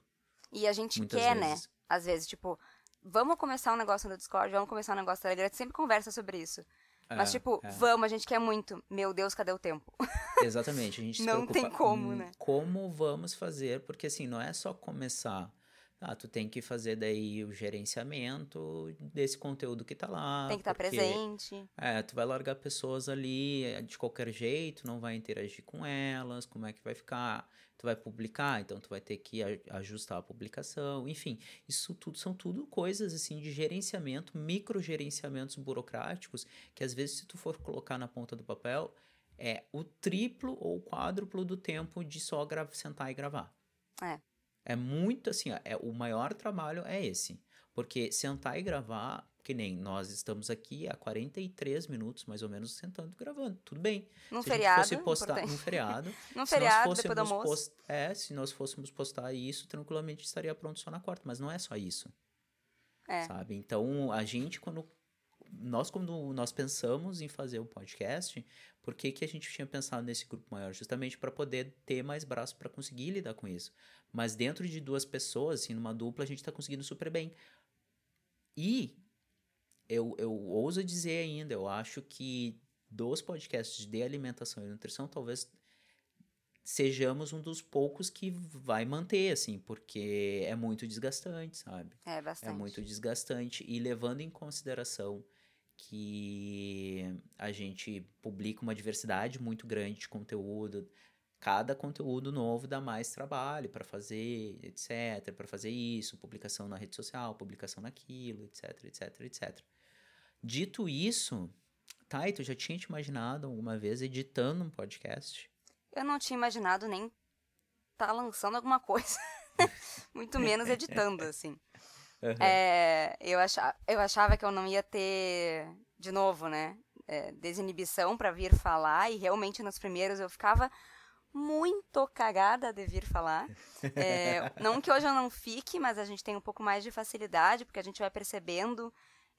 E a gente quer, né? vezes. Às vezes, tipo, vamos começar um negócio no Discord, vamos começar um negócio no Telegram, a gente sempre conversa sobre isso. Mas, É, tipo, é. vamos, a gente quer muito. Meu Deus, cadê o tempo? Exatamente. A gente se Não tem como, né? Como vamos fazer, porque assim, não é só começar. Ah, tu tem que fazer daí o gerenciamento desse conteúdo que tá lá. Tem que estar porque, presente. É, tu vai largar pessoas ali eh, de qualquer jeito, não vai interagir com elas, como é que vai ficar? Tu vai publicar, então tu vai ter que ajustar a publicação, enfim, isso tudo são tudo coisas assim de gerenciamento, microgerenciamentos burocráticos, que às vezes se tu for colocar na ponta do papel, é o triplo ou quádruplo do tempo de só sentar e gravar. É. É muito assim, ó, é, o maior trabalho é esse. Porque sentar e gravar, que nem nós estamos aqui há 43 minutos, mais ou menos, sentando e gravando. Tudo bem. Num se feriado. fosse postar importante. num feriado, Num se feriado, nós depois do almoço. post- é, se nós fôssemos postar isso, tranquilamente estaria pronto só na quarta. Mas não é só isso, É. sabe? Então, a gente, quando... Nós, quando nós pensamos em fazer o podcast, por que, que a gente tinha pensado nesse grupo maior? Justamente para poder ter mais braço para conseguir lidar com isso. Mas dentro de duas pessoas, assim, numa dupla, a gente tá conseguindo super bem. E eu, eu ouso dizer ainda, eu acho que dos podcasts de alimentação e nutrição, talvez sejamos um dos poucos que vai manter, assim, porque é muito desgastante, sabe? É, bastante. É muito desgastante. E levando em consideração que a gente publica uma diversidade muito grande de conteúdo, cada conteúdo novo dá mais trabalho para fazer, etc, para fazer isso, publicação na rede social, publicação naquilo, etc, etc, etc. Dito isso, Thay, tu já tinha te imaginado alguma vez editando um podcast? Eu não tinha imaginado nem estar tá lançando alguma coisa. Muito menos editando, assim. Aham. É, eu, achava, eu achava que eu não ia ter, de novo, né? é, desinibição para vir falar, e realmente nos primeiros eu ficava muito cagada de vir falar. É, não que hoje eu não fique, mas a gente tem um pouco mais de facilidade, porque a gente vai percebendo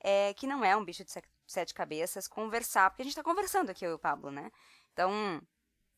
é, que não é um bicho de se- sete cabeças conversar, porque a gente tá conversando aqui, eu e o Pablo, né? Então,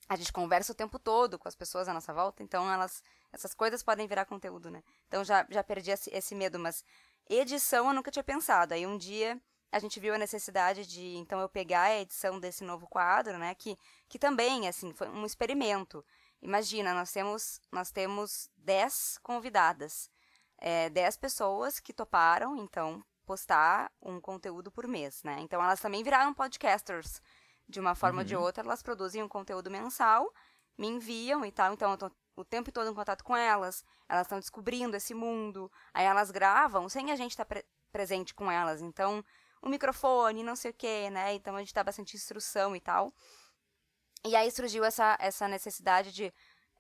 a gente conversa o tempo todo com as pessoas à nossa volta, então elas, essas coisas podem virar conteúdo, né? Então já, já perdi esse, esse medo, mas edição eu nunca tinha pensado. Aí um dia a gente viu a necessidade de, então, eu pegar a edição desse novo quadro, né? Que, que também, assim, foi um experimento. Imagina, nós temos, nós temos 10 convidadas, é, 10 pessoas que toparam, então, postar um conteúdo por mês, né? Então, elas também viraram podcasters. De uma forma ou de outra, elas produzem um conteúdo mensal, me enviam e tal, então eu tô o tempo todo em contato com elas, elas estão descobrindo esse mundo, aí elas gravam sem a gente estar presente com elas, então o microfone, não sei o que, né? Então a gente dá bastante instrução e tal. E aí surgiu essa, essa necessidade de.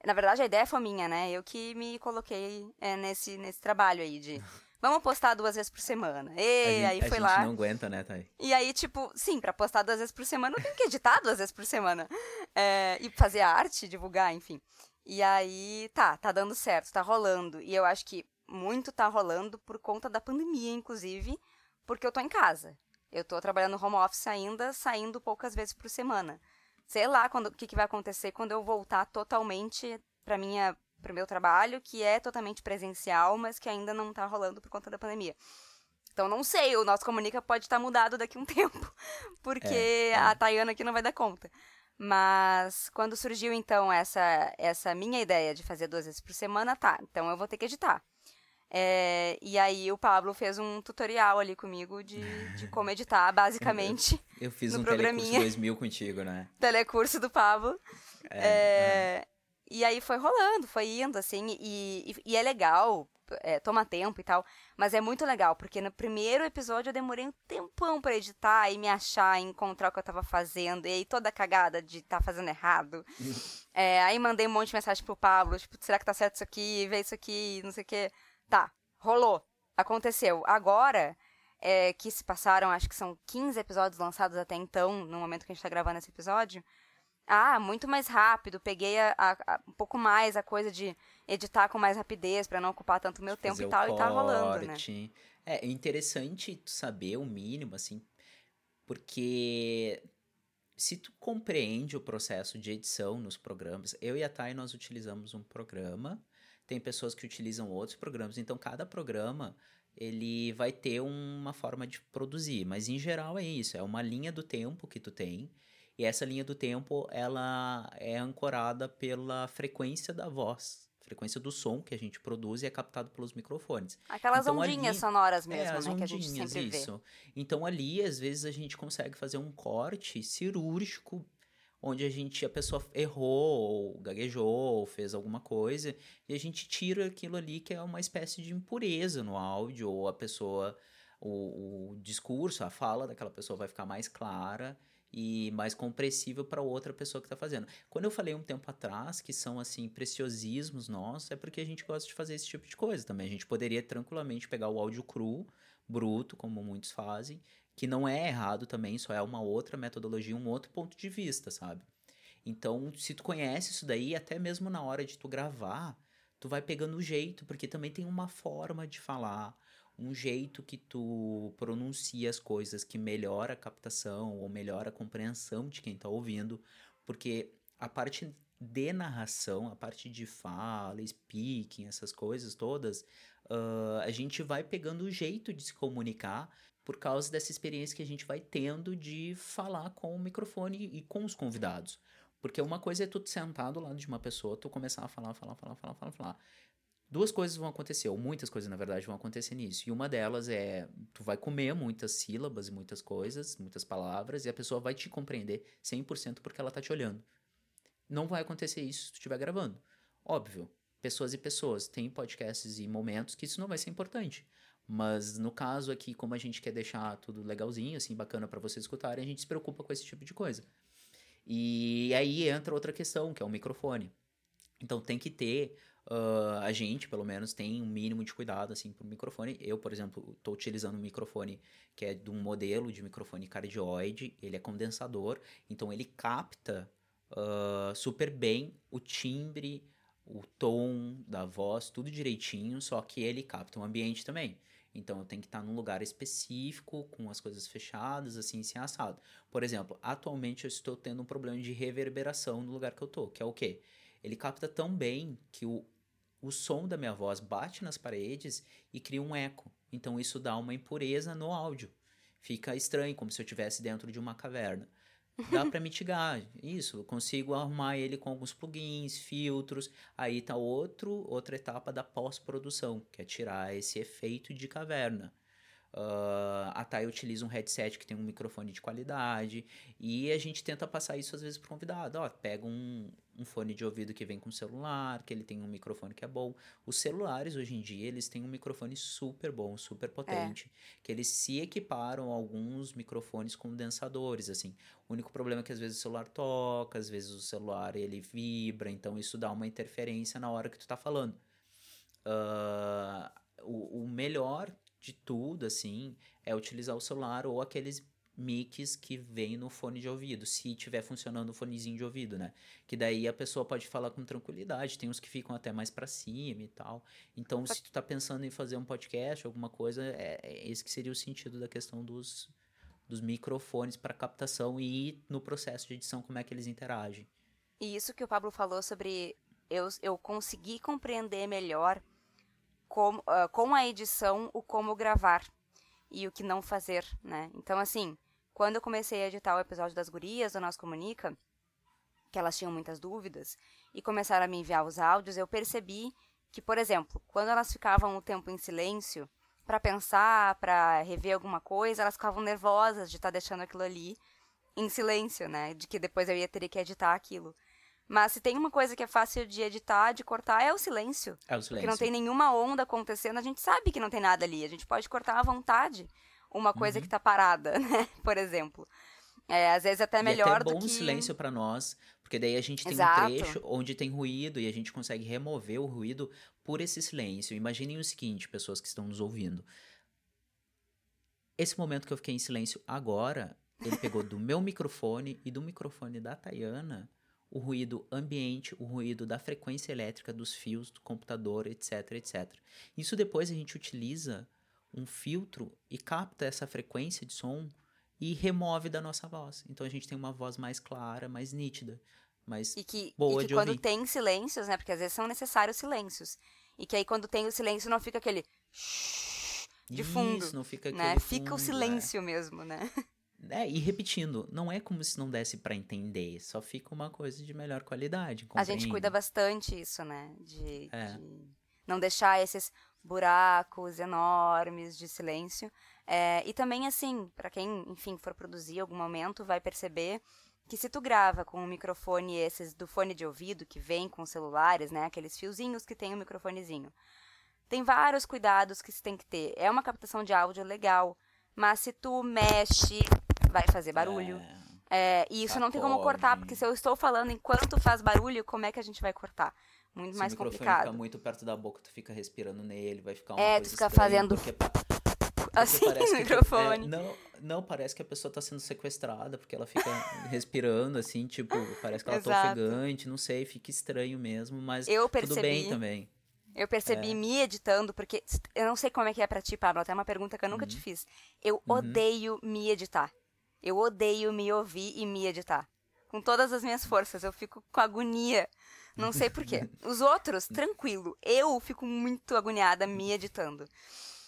Na verdade, a ideia foi minha, né? Eu que me coloquei é, nesse, nesse trabalho aí de. Vamos postar duas vezes por semana. E a gente, aí a foi gente lá. não aguenta, né, Thay? E aí, tipo, sim, pra postar duas vezes por semana, eu tenho que editar duas vezes por semana. É, e fazer arte, divulgar, enfim. E aí, tá, tá dando certo, tá rolando. E eu acho que muito tá rolando por conta da pandemia, inclusive, porque eu tô em casa. Eu tô trabalhando home office ainda, saindo poucas vezes por semana. Sei lá o que, que vai acontecer quando eu voltar totalmente para minha pro meu trabalho, que é totalmente presencial, mas que ainda não tá rolando por conta da pandemia. Então não sei, o nosso comunica pode estar mudado daqui a um tempo, porque É, é. a Tayana aqui não vai dar conta. Mas quando surgiu então essa essa minha ideia de fazer duas vezes por semana, tá, então eu vou ter que editar. É, e aí o Pablo fez um tutorial ali comigo de, de como editar, basicamente. Eu fiz No um telecurso programinha. 2000 contigo, né? telecurso do Pablo. É, É, E aí foi rolando, foi indo, assim, e, e, e é legal, é, toma tempo e tal, mas é muito legal, porque no primeiro episódio eu demorei um tempão pra editar e me achar, encontrar o que eu tava fazendo, e aí toda cagada de estar fazendo errado. É, aí mandei um monte de mensagem pro Pablo, tipo, será que tá certo isso aqui? Vê isso aqui, não sei o quê. Tá, rolou, aconteceu. Agora, é, que se passaram, acho que são 15 episódios lançados até então, no momento que a gente tá gravando esse episódio, ah, muito mais rápido. Peguei a- a- a- um pouco mais a coisa de editar com mais rapidez pra não ocupar tanto meu tempo e tal, e tá rolando, né? corte. É interessante saber o mínimo, assim, porque se tu compreende o processo de edição nos programas, eu e a Thay nós utilizamos um programa, tem pessoas que utilizam outros programas, então cada programa ele vai ter uma forma de produzir, mas em geral é isso, é uma linha do tempo que tu tem, e essa linha do tempo ela é ancorada pela frequência da voz, frequência do som que a gente produz e é captado pelos microfones. Aquelas Então, ondinhas ali- sonoras É, mesmo, as né? Que a gente ondinhas, sempre vê. isso. Então ali, às vezes, a gente consegue fazer um corte cirúrgico, onde a gente, a pessoa errou, ou gaguejou, ou fez alguma coisa, e a gente tira aquilo ali que é uma espécie de impureza no áudio, ou a pessoa, o, o discurso, a fala daquela pessoa vai ficar mais clara e mais compreensível para outra pessoa que está fazendo. Quando eu falei um tempo atrás que são assim preciosismos nossos, é porque a gente gosta de fazer esse tipo de coisa também. A gente poderia tranquilamente pegar o áudio cru, bruto, como muitos fazem, que não é errado também, só é uma outra metodologia, um outro ponto de vista, sabe? Então, se tu conhece isso daí, até mesmo na hora de tu gravar, tu vai pegando o jeito, porque também tem uma forma de falar, um jeito que tu pronuncia as coisas que melhora a captação ou melhora a compreensão de quem tá ouvindo, porque a parte de narração, a parte de fala, speaking, essas coisas todas, ah, a gente vai pegando o jeito de se comunicar por causa dessa experiência que a gente vai tendo de falar com o microfone e com os convidados. Porque uma coisa é tu sentar do lado de uma pessoa, tu começar a falar, falar, falar, falar, falar, falar. Duas coisas vão acontecer, ou muitas coisas, na verdade, vão acontecer nisso. E uma delas é, tu vai comer muitas sílabas e muitas coisas, muitas palavras, e a pessoa vai te compreender 100% porque ela tá te olhando. Não vai acontecer isso se tu estiver gravando. Óbvio, pessoas e pessoas. Tem podcasts e momentos que isso não vai ser importante. Mas no caso aqui, como a gente quer deixar tudo legalzinho, assim, bacana para vocês escutarem, a gente se preocupa com esse tipo de coisa. E aí entra outra questão, que é o microfone. Então tem que ter, uh, a gente pelo menos tem um mínimo de cuidado assim pro microfone. Eu, por exemplo, estou utilizando um microfone que é de um modelo de microfone cardioide, ele é condensador, então ele capta uh, super bem o timbre, o tom da voz, tudo direitinho, só que ele capta o ambiente também. Então eu tenho que estar num lugar específico, com as coisas fechadas, assim, sem assado. Por exemplo, atualmente eu estou tendo um problema de reverberação no lugar que eu tô, que é o quê? Ele capta tão bem que o, o som da minha voz bate nas paredes e cria um eco. Então isso dá uma impureza no áudio. Fica estranho, como se eu estivesse dentro de uma caverna dá para mitigar isso. Eu consigo arrumar ele com alguns plugins, filtros. Aí tá outro, outra etapa da pós-produção, que é tirar esse efeito de caverna. Uh, a Thay utiliza um headset que tem um microfone de qualidade e a gente tenta passar isso às vezes pro convidado. Ó, pega um, um fone de ouvido que vem com celular, que ele tem um microfone que é bom. Os celulares hoje em dia eles têm um microfone super bom, super potente, é. que eles se equiparam a alguns microfones condensadores, assim. O único problema é que às vezes o celular toca, às vezes o celular ele vibra, então isso dá uma interferência na hora que tu tá falando. Uh, o, o melhor de tudo, assim, é utilizar o celular ou aqueles mics que vem no fone de ouvido, se tiver funcionando o fonezinho de ouvido, né? Que daí a pessoa pode falar com tranquilidade, tem uns que ficam até mais para cima e tal. Então, se tu tá pensando em fazer um podcast, alguma coisa, é, é esse que seria o sentido da questão dos, dos microfones para captação e no processo de edição como é que eles interagem. E isso que o Pablo falou sobre eu, eu conseguir compreender melhor com, uh, com a edição o como gravar e o que não fazer, né? Então, assim, quando eu comecei a editar o episódio das gurias do Nosso Comunica, que elas tinham muitas dúvidas, e começaram a me enviar os áudios, eu percebi que, por exemplo, quando elas ficavam um tempo em silêncio, para pensar, para rever alguma coisa, elas ficavam nervosas de estar tá deixando aquilo ali em silêncio, né? De que depois eu ia ter que editar aquilo. Mas se tem uma coisa que é fácil de editar, de cortar, é o silêncio. É o silêncio. Porque não tem nenhuma onda acontecendo, a gente sabe que não tem nada ali. A gente pode cortar à vontade uma coisa uhum. que tá parada, né? Por exemplo. É, às vezes até melhor e até é bom que... silêncio para nós, porque daí a gente tem Exato. um trecho onde tem ruído e a gente consegue remover o ruído por esse silêncio. Imaginem o seguinte, pessoas que estão nos ouvindo. Esse momento que eu fiquei em silêncio agora, ele pegou do meu microfone e do microfone da Tayana o ruído ambiente, o ruído da frequência elétrica dos fios do computador, etc, etc. Isso depois a gente utiliza um filtro e capta essa frequência de som e remove da nossa voz. Então a gente tem uma voz mais clara, mais nítida, mais e que, boa e que de quando ouvir. tem silêncios, né? Porque às vezes são necessários silêncios. E que aí quando tem o silêncio não fica aquele de fundo, Isso, não fica né? aquele Fica o é. silêncio mesmo, né? É, e repetindo, não é como se não desse para entender, só fica uma coisa de melhor qualidade. A gente cuida bastante isso, né? De, É. de não deixar esses buracos enormes de silêncio. É, e também, assim, para quem, enfim, for produzir algum momento, vai perceber que se tu grava com um microfone esses do fone de ouvido que vem com celulares, né? Aqueles fiozinhos que tem o microfonezinho. Tem vários cuidados que se tem que ter. É uma captação de áudio legal, mas se tu mexe, vai fazer barulho. É, e isso não tem como cortar, porque se eu estou falando enquanto faz barulho, como é que a gente vai cortar? Muito Se mais o microfone complicado. fica muito perto da boca, tu fica respirando nele, vai ficar uma É, tu fica fazendo porque porque assim no tu- microfone. é, não, não, parece que a pessoa tá sendo sequestrada, porque ela fica respirando assim, tipo, parece que ela tá Exato. ofegante, não sei, fica estranho mesmo, mas Eu tudo bem percebi. também. Eu percebi É. me editando, porque eu não sei como é que é pra ti, Pablo, até uma pergunta que eu nunca Uhum. te fiz. Eu odeio me editar. Eu odeio me ouvir e me editar. Com todas as minhas forças, eu fico com agonia. Não sei por quê. Os outros, tranquilo. Eu fico muito agoniada me editando.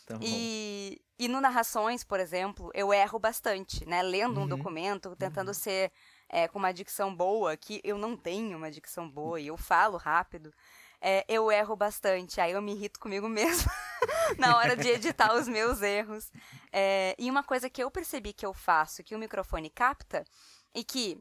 Então, E, e no Narrações, por exemplo, eu erro bastante, né? Lendo um Uhum. documento, tentando ser é, com uma dicção boa, que eu não tenho uma dicção boa e eu falo rápido, é, eu erro bastante. Aí eu me irrito comigo mesma na hora de editar os meus erros. É, e uma coisa que eu percebi que eu faço, que o microfone capta, e que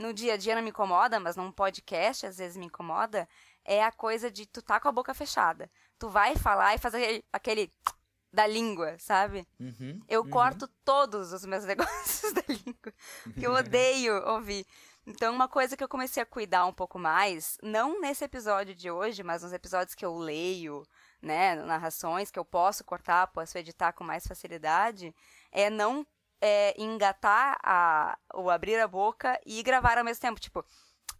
no dia a dia não me incomoda, mas num podcast às vezes me incomoda, é a coisa de tu tá com a boca fechada. Tu vai falar e fazer aquele, aquele da língua, sabe? uhum, Eu uhum. corto todos os meus negócios da língua, porque eu odeio ouvir. Então, uma coisa que eu comecei a cuidar um pouco mais, não nesse episódio de hoje, mas nos episódios que eu leio, né, narrações que eu posso cortar, posso editar com mais facilidade, é não é, engatar a, ou abrir a boca e gravar ao mesmo tempo, tipo,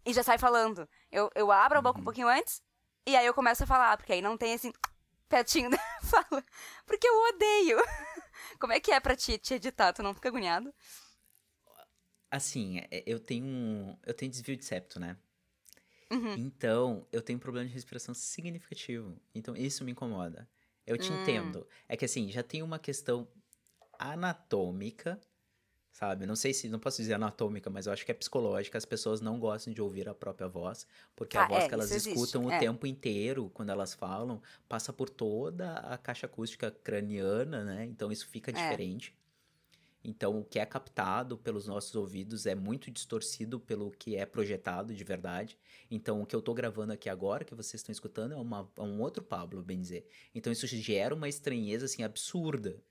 e já sai falando. Eu, eu abro a boca um pouquinho antes e aí eu começo a falar, porque aí não tem assim, petinho da fala. Porque eu odeio. Como é que é pra ti te editar? Tu não fica agoniado? Assim, é, eu tenho um, eu tenho desvio de septo, né? Uhum. Então, eu tenho um problema de respiração significativo. Então, isso me incomoda. Eu te Hum. entendo. É que assim, já tem uma questão anatômica, sabe? Não sei se, não posso dizer anatômica, mas eu acho que é psicológica. As pessoas não gostam de ouvir a própria voz, porque a Ah, voz é, que elas isso existe, escutam o é. tempo inteiro, quando elas falam, passa por toda a caixa acústica craniana, né? Então isso fica É. diferente. Então, o que é captado pelos nossos ouvidos é muito distorcido pelo que é projetado de verdade. Então, o que eu tô gravando aqui agora, que vocês estão escutando, é, uma- é um outro Pablo, bem dizer. Então, isso gera uma estranheza, assim, absurda.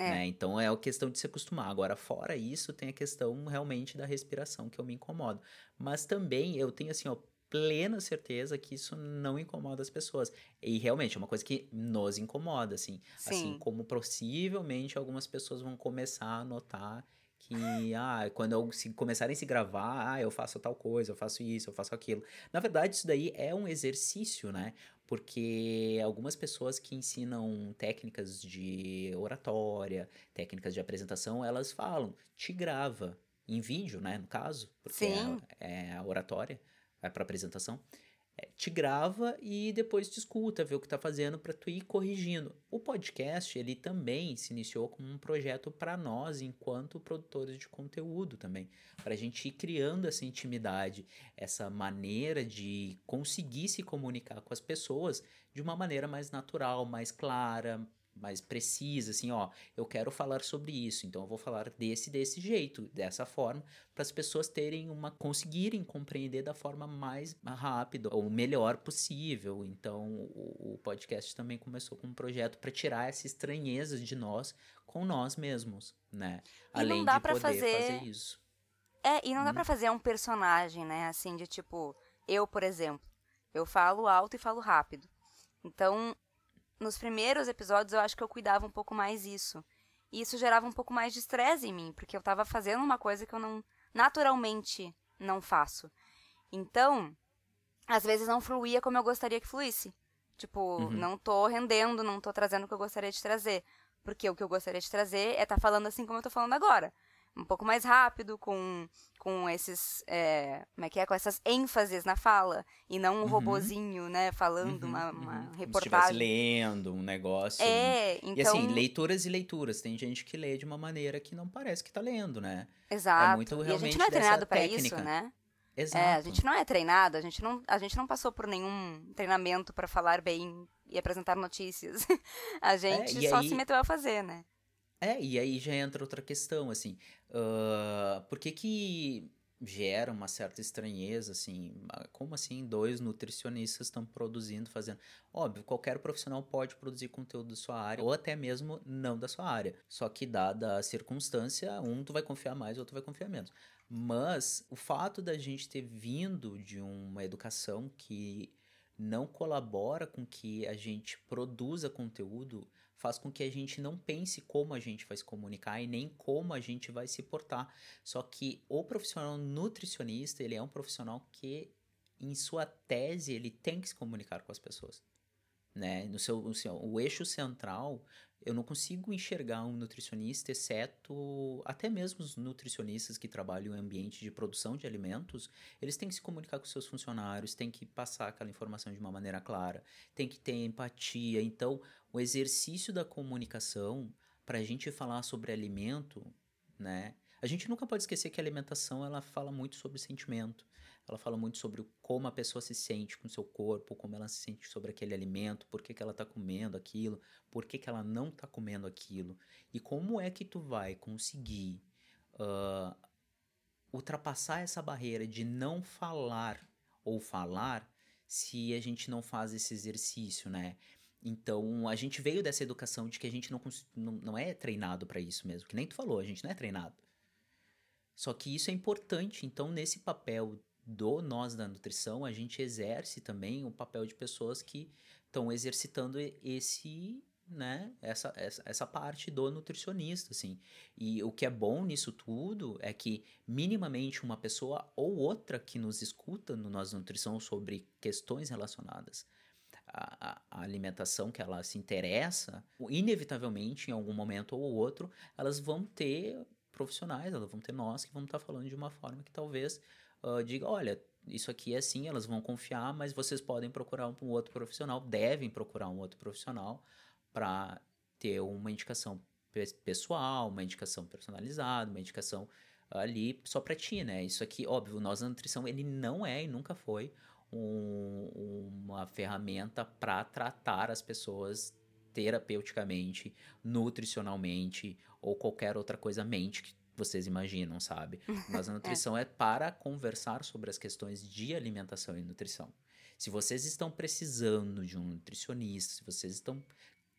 É. né? Então, é a questão de se acostumar. Agora, fora isso, tem a questão realmente da respiração, que eu me incomodo. Mas também, eu tenho, assim, ó, plena certeza que isso não incomoda as pessoas. E, realmente, é uma coisa que nos incomoda, assim. Assim Sim. como possivelmente algumas pessoas vão começar a notar que, ah, quando eu, se começarem a se gravar, ah, eu faço tal coisa, eu faço isso, eu faço aquilo. Na verdade, isso daí é um exercício, né? Porque algumas pessoas que ensinam técnicas de oratória, técnicas de apresentação, elas falam, te grava em vídeo, né, no caso, porque é- Sim. é a oratória, é para apresentação é, te grava e depois te escuta, vê o que tá fazendo para tu ir corrigindo. O podcast, ele também se iniciou como um projeto para nós, enquanto produtores de conteúdo também, para a gente ir criando essa intimidade, essa maneira de conseguir se comunicar com as pessoas de uma maneira mais natural, mais clara, mais precisa, assim, ó, eu quero falar sobre isso, então eu vou falar desse desse jeito, dessa forma, para as pessoas terem uma conseguirem compreender da forma mais rápida ou melhor possível. Então, o, o podcast também começou com um projeto para tirar essa estranheza de nós com nós mesmos, né? E não Além dá de pra poder fazer- fazer isso. É, e não dá Hum. pra fazer um personagem, né? Assim, de tipo, eu, por exemplo, eu falo alto e falo rápido. Então, nos primeiros episódios eu acho que eu cuidava um pouco mais isso. E isso gerava um pouco mais de estresse em mim, porque eu tava fazendo uma coisa que eu não naturalmente não faço. Então, às vezes não fluía como eu gostaria que fluísse. Tipo, Uhum. não tô rendendo, não tô trazendo o que eu gostaria de trazer. Porque o que eu gostaria de trazer é estar falando assim como eu tô falando agora. Um pouco mais rápido, com, com esses. é, como é que é? Com essas ênfases na fala. E não um Uhum. robozinho, né? Falando uma, Uhum, uma uhum. Como se estivesse reportagem. lendo um negócio. É, então. E assim, leituras e leituras. Tem gente que lê de uma maneira que não parece que tá lendo, né? Exato. muito e a realmente gente não é treinado pra técnica. isso, né? Exato. É, a gente não é treinado, a gente não, a gente não passou por nenhum treinamento pra falar bem e apresentar notícias. a gente e só aí- se meteu a fazer, né? É, e aí já entra outra questão, assim, ah, por que que gera uma certa estranheza, assim, ah, como assim dois nutricionistas estão produzindo, fazendo? Óbvio, qualquer profissional pode produzir conteúdo da sua área, ou até mesmo não da sua área, só que dada a circunstância, um tu vai confiar mais, outro vai confiar menos. Mas o fato da gente ter vindo de uma educação que não colabora com que a gente produza conteúdo faz com que a gente não pense como a gente vai se comunicar e nem como a gente vai se portar. Só que o profissional nutricionista, ele é um profissional que, em sua tese, ele tem que se comunicar com as pessoas. Né? No seu, no seu- o eixo central, eu não consigo enxergar um nutricionista, exceto até mesmo os nutricionistas que trabalham em ambiente de produção de alimentos, eles têm que se comunicar com seus funcionários, têm que passar aquela informação de uma maneira clara, tem que ter empatia. Então, o exercício da comunicação para a gente falar sobre alimento, né? A gente nunca pode esquecer que a alimentação ela fala muito sobre sentimento. Ela fala muito sobre como a pessoa se sente com seu corpo, como ela se sente sobre aquele alimento, por que, que ela está comendo aquilo, por que, que ela não está comendo aquilo. E como é que tu vai conseguir ah, ultrapassar essa barreira de não falar ou falar se a gente não faz esse exercício, né? Então, a gente veio dessa educação de que a gente não, não, não é treinado para isso mesmo, que nem tu falou, a gente não é treinado. Só que isso é importante. Então, nesse papel do nós da nutrição, a gente exerce também o papel de pessoas que estão exercitando esse né, essa, essa, essa parte do nutricionista, assim. E o que é bom nisso tudo é que minimamente uma pessoa ou outra que nos escuta no Nós Nutrição sobre questões relacionadas à, à alimentação que ela se interessa, inevitavelmente, em algum momento ou outro, elas vão ter profissionais, elas vão ter nós que vamos estar falando de uma forma que talvez uh, diga, olha, isso aqui é assim, elas vão confiar, mas vocês podem procurar um outro profissional, devem procurar um outro profissional para ter uma indicação pessoal, uma indicação personalizada, uma indicação ali só para ti, né? Isso aqui, óbvio, nós na nutrição ele não é e nunca foi um, uma ferramenta para tratar as pessoas terapeuticamente, nutricionalmente ou qualquer outra coisa mente que vocês imaginam, sabe? Mas a nutrição é. é para conversar sobre as questões de alimentação e nutrição. Se vocês estão precisando de um nutricionista, se vocês estão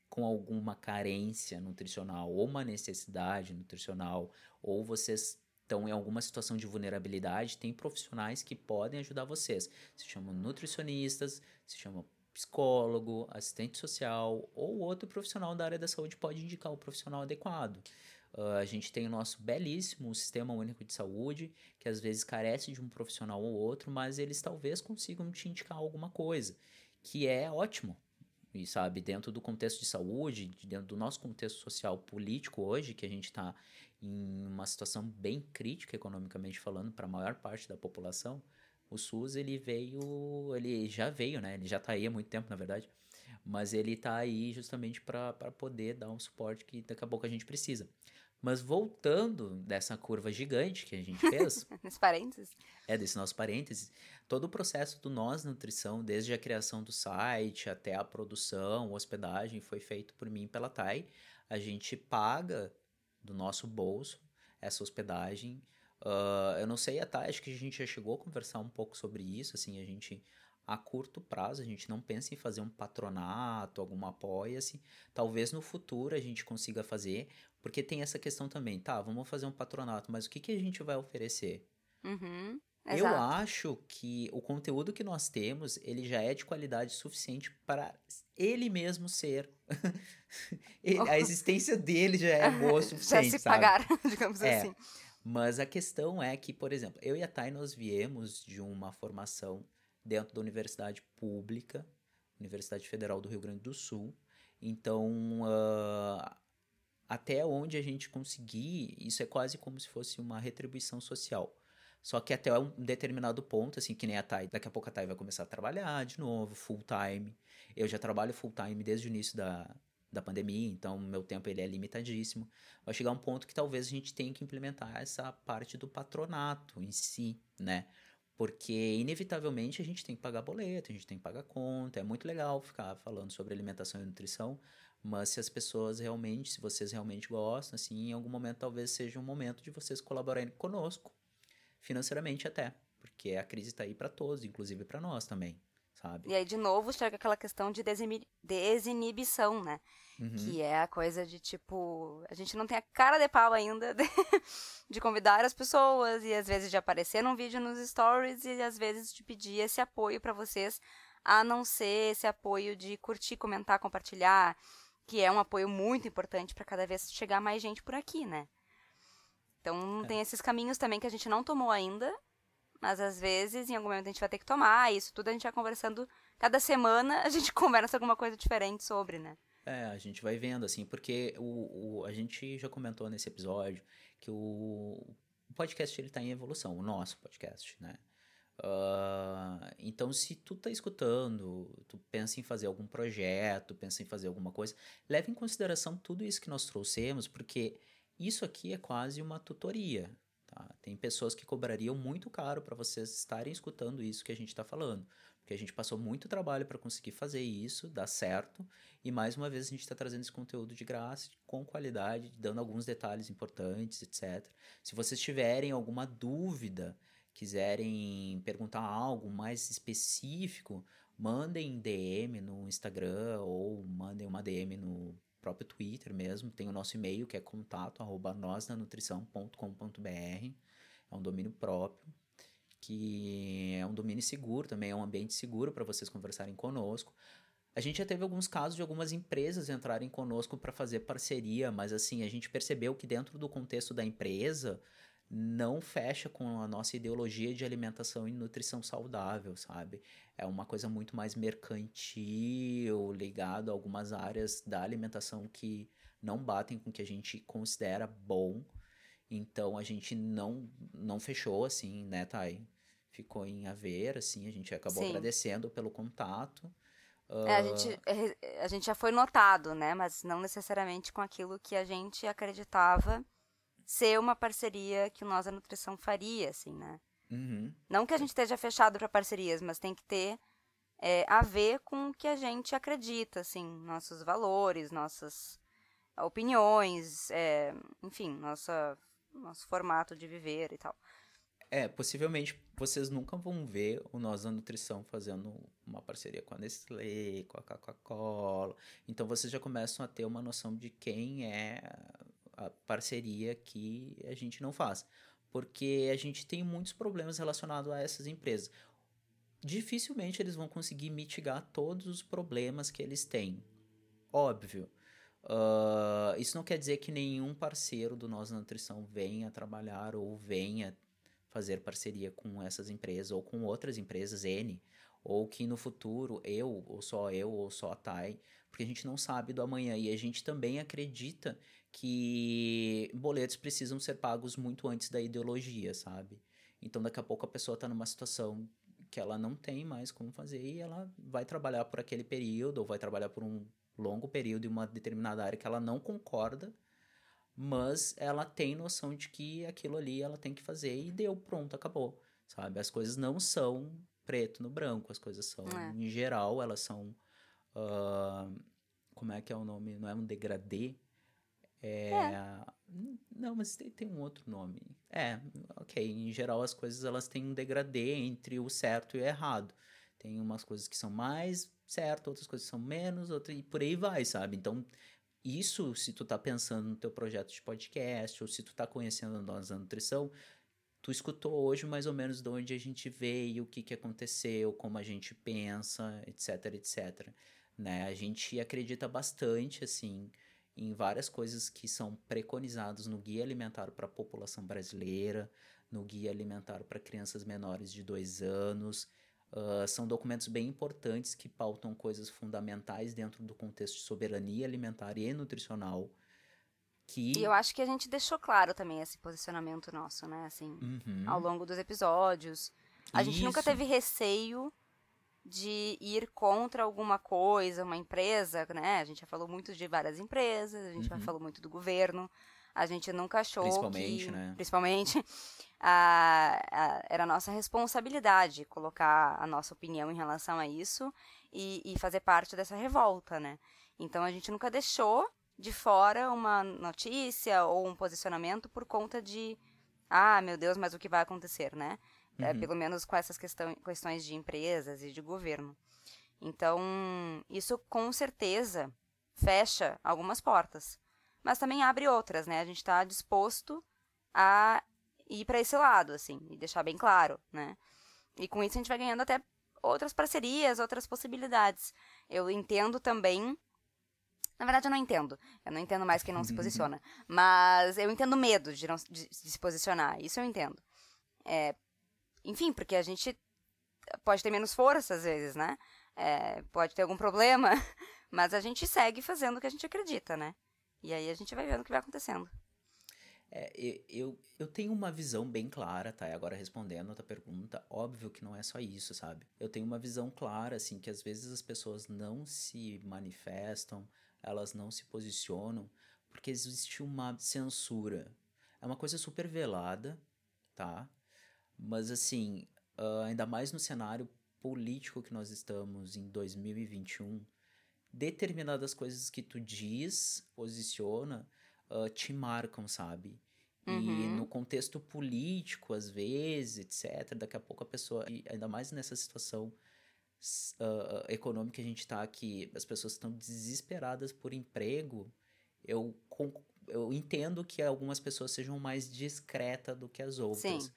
com alguma carência nutricional ou uma necessidade nutricional, ou vocês estão em alguma situação de vulnerabilidade, tem profissionais que podem ajudar vocês. Se chamam nutricionistas, se chamam psicólogo, assistente social ou outro profissional da área da saúde pode indicar o profissional adequado. Uh, a gente tem o nosso belíssimo Sistema Único de Saúde, que às vezes carece de um profissional ou outro, mas eles talvez consigam te indicar alguma coisa, que é ótimo. E sabe, dentro do contexto de saúde, dentro do nosso contexto social político hoje, que a gente está em uma situação bem crítica economicamente falando para a maior parte da população, o SUS ele veio, ele já veio, né? Ele já está aí há muito tempo, na verdade, mas ele está aí justamente para poder dar um suporte que daqui a pouco a gente precisa. Mas voltando dessa curva gigante que a gente fez. Nesse parênteses. É, desse nosso parênteses. Todo o processo do Nós Nutrição, desde a criação do site até a produção, hospedagem, foi feito por mim e pela Thay. A gente paga do nosso bolso essa hospedagem. Uh, eu não sei, a Thay, acho que a gente já chegou a conversar um pouco sobre isso. Assim, a gente a curto prazo, a gente não pensa em fazer um patronato, alguma apoia-se. Talvez no futuro a gente consiga fazer, porque tem essa questão também, tá, vamos fazer um patronato, mas o que, que a gente vai oferecer? Uhum, eu acho que o conteúdo que nós temos, ele já é de qualidade suficiente para ele mesmo ser. ele, a existência dele já é boa o suficiente, já se sabe? pagar, digamos é. assim. Mas a questão é que, por exemplo, eu e a Thay nós viemos de uma formação dentro da universidade pública, Universidade Federal do Rio Grande do Sul. Então, uh, até onde a gente conseguir, isso é quase como se fosse uma retribuição social. Só que até um determinado ponto, assim, que nem a Thay, daqui a pouco a Thay vai começar a trabalhar de novo, full time. Eu já trabalho full time desde o início da, da pandemia, então meu tempo ele é limitadíssimo. Vai chegar um ponto que talvez a gente tenha que implementar essa parte do patronato em si, né? Porque, inevitavelmente, a gente tem que pagar boleto, a gente tem que pagar conta. É muito legal ficar falando sobre alimentação e nutrição, mas se as pessoas realmente, se vocês realmente gostam, assim, em algum momento talvez seja um momento de vocês colaborarem conosco, financeiramente até. Porque a crise está aí para todos, inclusive para nós também sabe? E aí, de novo, chega aquela questão de desinibição, né? Uhum. Que é a coisa de, tipo, a gente não tem a cara de pau ainda de, de, convidar as pessoas e às vezes de aparecer num vídeo nos stories e às vezes de pedir esse apoio para vocês, a não ser esse apoio de curtir, comentar, compartilhar, que é um apoio muito importante para cada vez chegar mais gente por aqui, né? Então, é. tem esses caminhos também que a gente não tomou ainda mas às vezes, em algum momento, a gente vai ter que tomar. Isso tudo a gente vai conversando. Cada semana a gente conversa alguma coisa diferente sobre, né? É, a gente vai vendo, assim, porque o, o, a gente já comentou nesse episódio que o, o podcast ele tá em evolução, o nosso podcast, né? Uh, então, se tu tá escutando, tu pensa em fazer algum projeto, pensa em fazer alguma coisa, leve em consideração tudo isso que nós trouxemos, porque isso aqui é quase uma tutoria, Tá? Tem pessoas que cobrariam muito caro para vocês estarem escutando isso que a gente está falando, porque a gente passou muito trabalho para conseguir fazer isso, dar certo, e mais uma vez a gente está trazendo esse conteúdo de graça, com qualidade, dando alguns detalhes importantes, etc. Se vocês tiverem alguma dúvida, quiserem perguntar algo mais específico, mandem DM no Instagram ou mandem uma DM no próprio Twitter mesmo, tem o nosso e-mail que é contato arroba É um domínio próprio, que é um domínio seguro também, é um ambiente seguro para vocês conversarem conosco. A gente já teve alguns casos de algumas empresas entrarem conosco para fazer parceria, mas assim, a gente percebeu que dentro do contexto da empresa não fecha com a nossa ideologia de alimentação e nutrição saudável, sabe? É uma coisa muito mais mercantil, ligado a algumas áreas da alimentação que não batem com o que a gente considera bom. Então a gente não não fechou assim, né, Thay? Ficou em haver, assim, a gente acabou Sim. agradecendo pelo contato. É, a, gente, a gente já foi notado, né? Mas não necessariamente com aquilo que a gente acreditava ser uma parceria que o Nós da Nutrição faria, assim, né? Uhum. Não que a gente esteja fechado para parcerias, mas tem que ter é, a ver com o que a gente acredita, assim, nossos valores, nossas opiniões, é, enfim, nossa, nosso formato de viver e tal. É, possivelmente vocês nunca vão ver o Nós da Nutrição fazendo uma parceria com a Nestlé, com a Coca-Cola. Então vocês já começam a ter uma noção de quem é parceria que a gente não faz. Porque a gente tem muitos problemas relacionados a essas empresas. Dificilmente eles vão conseguir mitigar todos os problemas que eles têm. Óbvio. Uh, isso não quer dizer que nenhum parceiro do Nós Nutrição venha trabalhar ou venha fazer parceria com essas empresas ou com outras empresas N, ou que no futuro eu, ou só eu, ou só a Thay, porque a gente não sabe do amanhã e a gente também acredita que boletos precisam ser pagos muito antes da ideologia, sabe? Então daqui a pouco a pessoa está numa situação que ela não tem mais como fazer e ela vai trabalhar por aquele período ou vai trabalhar por um longo período em uma determinada área que ela não concorda, mas ela tem noção de que aquilo ali ela tem que fazer e deu, pronto, acabou, sabe? As coisas não são preto no branco, as coisas são, É. em geral, elas são, uh, como é que é o nome? Não é um degradê? É, Não, mas tem, tem um outro nome. É, ok, em geral as coisas elas têm um degradê entre o certo e o errado. Tem umas coisas que são mais certo, outras coisas são menos, outras, e por aí vai, sabe? Então, isso, se tu tá pensando no teu projeto de podcast, ou se tu tá conhecendo nós da nutrição, tu escutou hoje mais ou menos de onde a gente veio, o que que aconteceu, como a gente pensa, etc, etc. Né? A gente acredita bastante, assim, em várias coisas que são preconizadas no Guia Alimentar para a População Brasileira, no Guia Alimentar para Crianças Menores de 2 anos. Uh, são documentos bem importantes que pautam coisas fundamentais dentro do contexto de soberania alimentar e nutricional. Que... E eu acho que a gente deixou claro também esse posicionamento nosso, né? Assim, Uhum. ao longo dos episódios. A gente nunca Isso. teve receio de ir contra alguma coisa, uma empresa, né? A gente já falou muito de várias empresas, a gente já Uhum. falou muito do governo. A gente nunca achou Principalmente, que, né? principalmente, a- a- era a nossa responsabilidade colocar a nossa opinião em relação a isso e, e fazer parte dessa revolta, né? Então a gente nunca deixou de fora uma notícia ou um posicionamento por conta de ah, meu Deus, mas o que vai acontecer, né? É, Uhum. pelo menos com essas questão, questões de empresas e de governo. Então, isso com certeza fecha algumas portas, mas também abre outras, né? A gente está disposto a ir para esse lado, assim, e deixar bem claro, né? E com isso a gente vai ganhando até outras parcerias, outras possibilidades. Eu entendo também. Na verdade, eu não entendo. Eu não entendo mais quem não se posiciona. Mas eu entendo medo de, não, de, de se posicionar. Isso eu entendo. É, enfim, porque a gente pode ter menos força às vezes, né? É, pode ter algum problema, mas a gente segue fazendo o que a gente acredita, né? E aí a gente vai vendo o que vai acontecendo. É, eu, eu tenho uma visão bem clara, tá? E Agora respondendo a tua pergunta, óbvio que não é só isso, sabe? Eu tenho uma visão clara, assim, que às vezes as pessoas não se manifestam, elas não se posicionam, porque existe uma censura. É uma coisa super velada, tá? Mas assim, ah, ainda mais no cenário político que nós estamos em 2021, determinadas coisas que tu diz, posiciona, ah, te marcam, sabe? E Uhum. no contexto político, às vezes, etc., daqui a pouco a pessoa, e ainda mais nessa situação ah, econômica que a gente tá aqui, as pessoas estão desesperadas por emprego, eu, eu entendo que algumas pessoas sejam mais discretas do que as outras. Sim.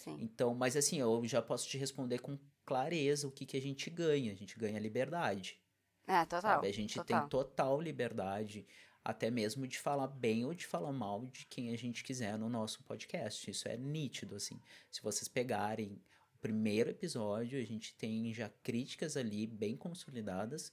Sim. Então, mas assim, eu já posso te responder com clareza o que, que a gente ganha. A gente ganha liberdade. É, total. Sabe? A gente total. tem total liberdade, até mesmo de falar bem ou de falar mal de quem a gente quiser no nosso podcast. Isso é nítido, assim. Se vocês pegarem o primeiro episódio, a gente tem já críticas ali bem consolidadas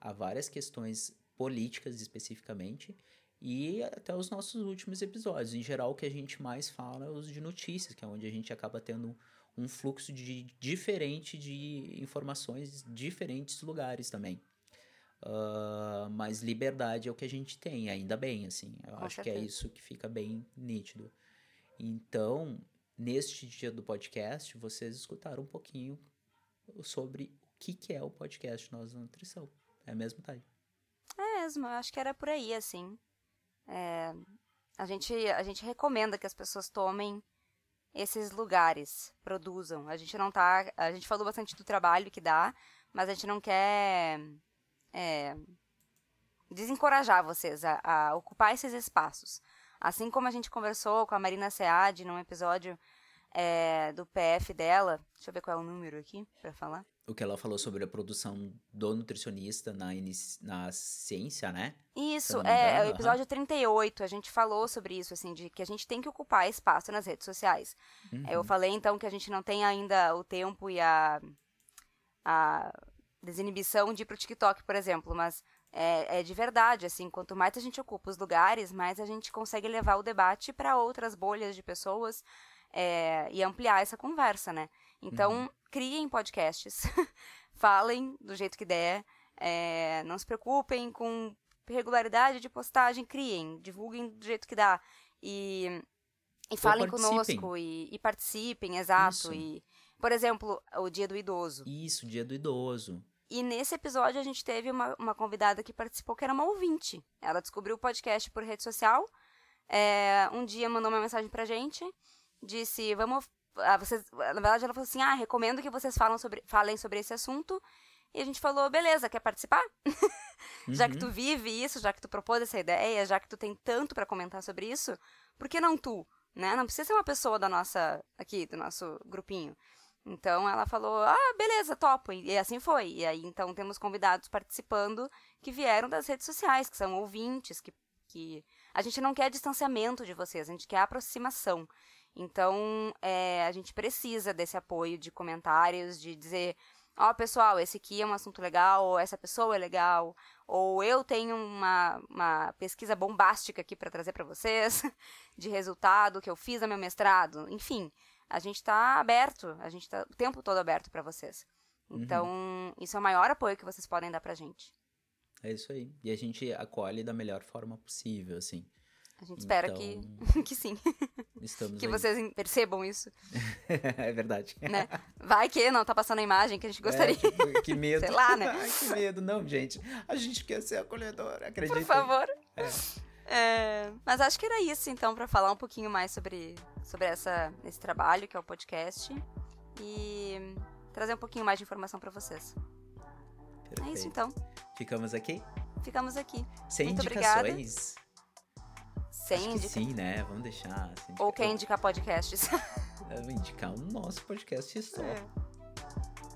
a várias questões políticas especificamente. E até os nossos últimos episódios. Em geral, o que a gente mais fala é os de notícias, que é onde a gente acaba tendo um fluxo de, diferente de informações de diferentes lugares também. Uh, mas liberdade é o que a gente tem, ainda bem, assim. Eu Com acho que é certeza. isso que fica bem nítido. Então, neste dia do podcast, vocês escutaram um pouquinho sobre o que, que é o podcast Nós da Nutrição. É mesmo, Thay? É mesmo, eu acho que era por aí, assim. É, a, gente, a gente recomenda que as pessoas tomem esses lugares, produzam. A gente não tá. A gente falou bastante do trabalho que dá, mas a gente não quer é, desencorajar vocês a, a ocupar esses espaços. Assim como a gente conversou com a Marina Sead num episódio é, do PF dela. Deixa eu ver qual é o número aqui pra falar. O que ela falou sobre a produção do nutricionista na, na ciência, né? Isso, é, é o episódio 38, a gente falou sobre isso, assim, de que a gente tem que ocupar espaço nas redes sociais. Uhum. Eu falei, então, que a gente não tem ainda o tempo e a, a desinibição de ir pro TikTok, por exemplo, mas é, é de verdade, assim, quanto mais a gente ocupa os lugares, mais a gente consegue levar o debate para outras bolhas de pessoas é, e ampliar essa conversa, né? Então, criem podcasts, falem do jeito que der, é, não se preocupem com regularidade de postagem, criem, divulguem do jeito que dá. E, e falem conosco e, e participem, exato. Isso. E, por exemplo, o Dia do Idoso. Isso, dia do idoso. E nesse episódio a gente teve uma, uma convidada que participou que era uma ouvinte. Ela descobriu o podcast por rede social. é, um dia mandou uma mensagem pra gente. Disse, vamos. Vocês, na verdade, ela falou assim: ah, recomendo que vocês falam sobre, falem sobre esse assunto. E a gente falou, beleza, quer participar? já que Uhum. tu vive isso, já que tu propôs essa ideia, já que tu tem tanto pra comentar sobre isso, por que não tu? Né? Não precisa ser uma pessoa da nossa, aqui, do nosso grupinho. Então ela falou, ah, beleza, topo. E e assim foi. E aí então temos convidados participando que vieram das redes sociais, que são ouvintes, que, que a gente não quer distanciamento de vocês, a gente quer aproximação. Então é, a gente precisa desse apoio de comentários, de dizer, ó, pessoal, esse aqui é um assunto legal, ou essa pessoa é legal, ou eu tenho uma, uma pesquisa bombástica aqui para trazer para vocês, de resultado que eu fiz no meu mestrado, enfim a gente está aberto, a gente está o tempo todo aberto para vocês. Então, isso é o maior apoio que vocês podem dar pra gente. É isso aí. E a gente acolhe da melhor forma possível, assim. A gente espera que, Então, que sim, Estamos que aí. vocês percebam isso, é verdade. né? Vai que não tá passando a imagem que a gente gostaria. É, tipo, que medo. Sei lá, né? Ai, que medo. Não, gente. A gente quer ser acolhedor, acredita. Por favor. É. É, mas acho que era isso, então, pra falar um pouquinho mais sobre, sobre essa, esse trabalho, que é o podcast. E trazer um pouquinho mais de informação pra vocês. É Perfeito. isso, então. Ficamos aqui? Ficamos aqui. Sem Muito obrigada. Sem Acho indica... sim, né? Vamos deixar. Assim, Ou quer indicar podcasts. Eu vou indicar o nosso podcast só. É.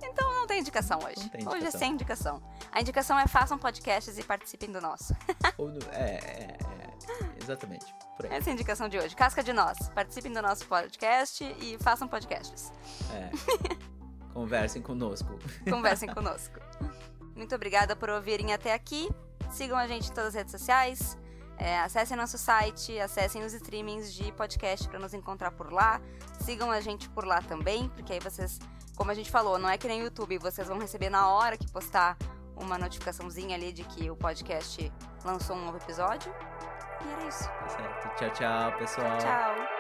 Então não tem indicação hoje. Tem Hoje é indicação. sem indicação. A indicação é façam podcasts e participem do nosso. Ou no- é, é, é, exatamente. Por aí. Essa é a indicação de hoje. Casca de nós. Participem do nosso podcast e façam podcasts. É. Conversem conosco. Conversem conosco. Muito obrigada por ouvirem até aqui. Sigam a gente em todas as redes sociais. É, acessem nosso site, acessem os streamings de podcast para nos encontrar por lá. Sigam a gente por lá também, porque aí vocês, como a gente falou, não é que nem o YouTube, vocês vão receber na hora que postar uma notificaçãozinha ali de que o podcast lançou um novo episódio. E era isso. Tá certo. Tchau, tchau, pessoal. Tchau.